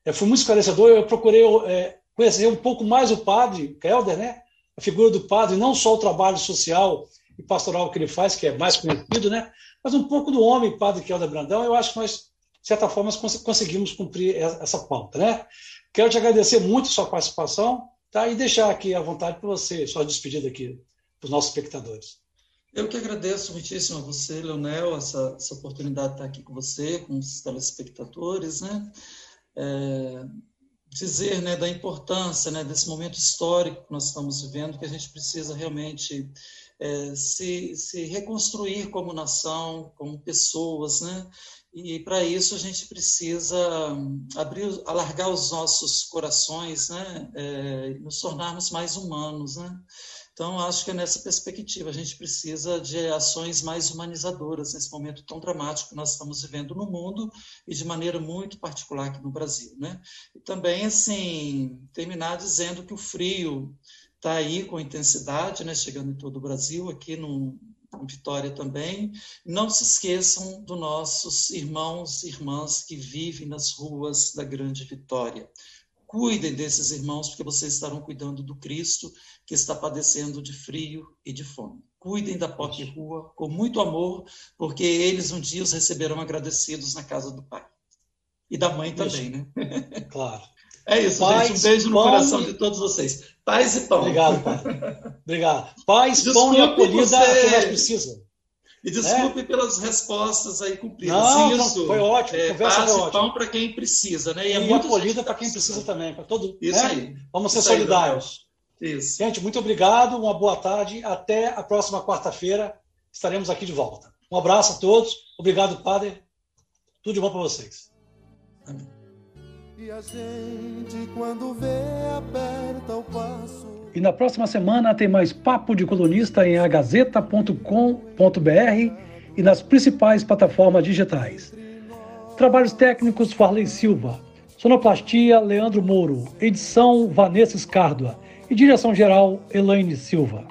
É, foi muito esclarecedor. Eu procurei é, conhecer um pouco mais o padre Kelder, né? A figura do padre, não só o trabalho social e pastoral que ele faz, que é mais conhecido, né? Mas um pouco do homem, padre Kelder Brandão. Eu acho que nós, de certa forma, conseguimos cumprir essa pauta, né? Quero te agradecer muito sua participação, tá? E deixar aqui à vontade para você, sua despedida aqui para os nossos espectadores. Eu que agradeço muitíssimo a você, Leonel, essa, essa oportunidade de estar aqui com você, com os telespectadores, né? É, dizer né, da importância né, desse momento histórico que nós estamos vivendo, que a gente precisa realmente é, se, se reconstruir como nação, como pessoas, né? E para isso a gente precisa abrir, alargar os nossos corações, né? É, nos tornarmos mais humanos, né? Então, acho que é nessa perspectiva a gente precisa de ações mais humanizadoras nesse momento tão dramático que nós estamos vivendo no mundo e de maneira muito particular aqui no Brasil, né? E também, assim, terminar dizendo que o frio está aí com intensidade, né? Chegando em todo o Brasil, aqui no Vitória também. Não se esqueçam dos nossos irmãos e irmãs que vivem nas ruas da Grande Vitória. Cuidem desses irmãos, porque vocês estarão cuidando do Cristo que está padecendo de frio e de fome. Cuidem da pobre rua com muito amor, porque eles um dia os receberão agradecidos na casa do Pai. E da mãe também, né? Claro. É isso, Paz, gente. Um beijo no coração de todos vocês. Paz e pão. Obrigado, pai. Obrigado. Paz, Desculpe pão e acolhida você... que nós precisamos. E desculpe é? pelas respostas aí cumpridas. Não, Isso, não, foi ótimo. É, passe pão para quem precisa, né? E, é e é muito acolhida para quem precisa também, para todo. Isso né? aí. Vamos ser Isso solidários. Aí, Isso. Gente, muito obrigado, uma boa tarde. Até a próxima quarta-feira estaremos aqui de volta. Um abraço a todos. Obrigado, padre. Tudo de bom para vocês. Amém. E a gente, quando vê, aperta o passo. E na próxima semana tem mais Papo de Colunista em agazeta.com.br e nas principais plataformas digitais. Trabalhos técnicos Farley Silva. Sonoplastia Leandro Mouro. Edição Vanessa Escárdua. E direção geral Elaine Silva.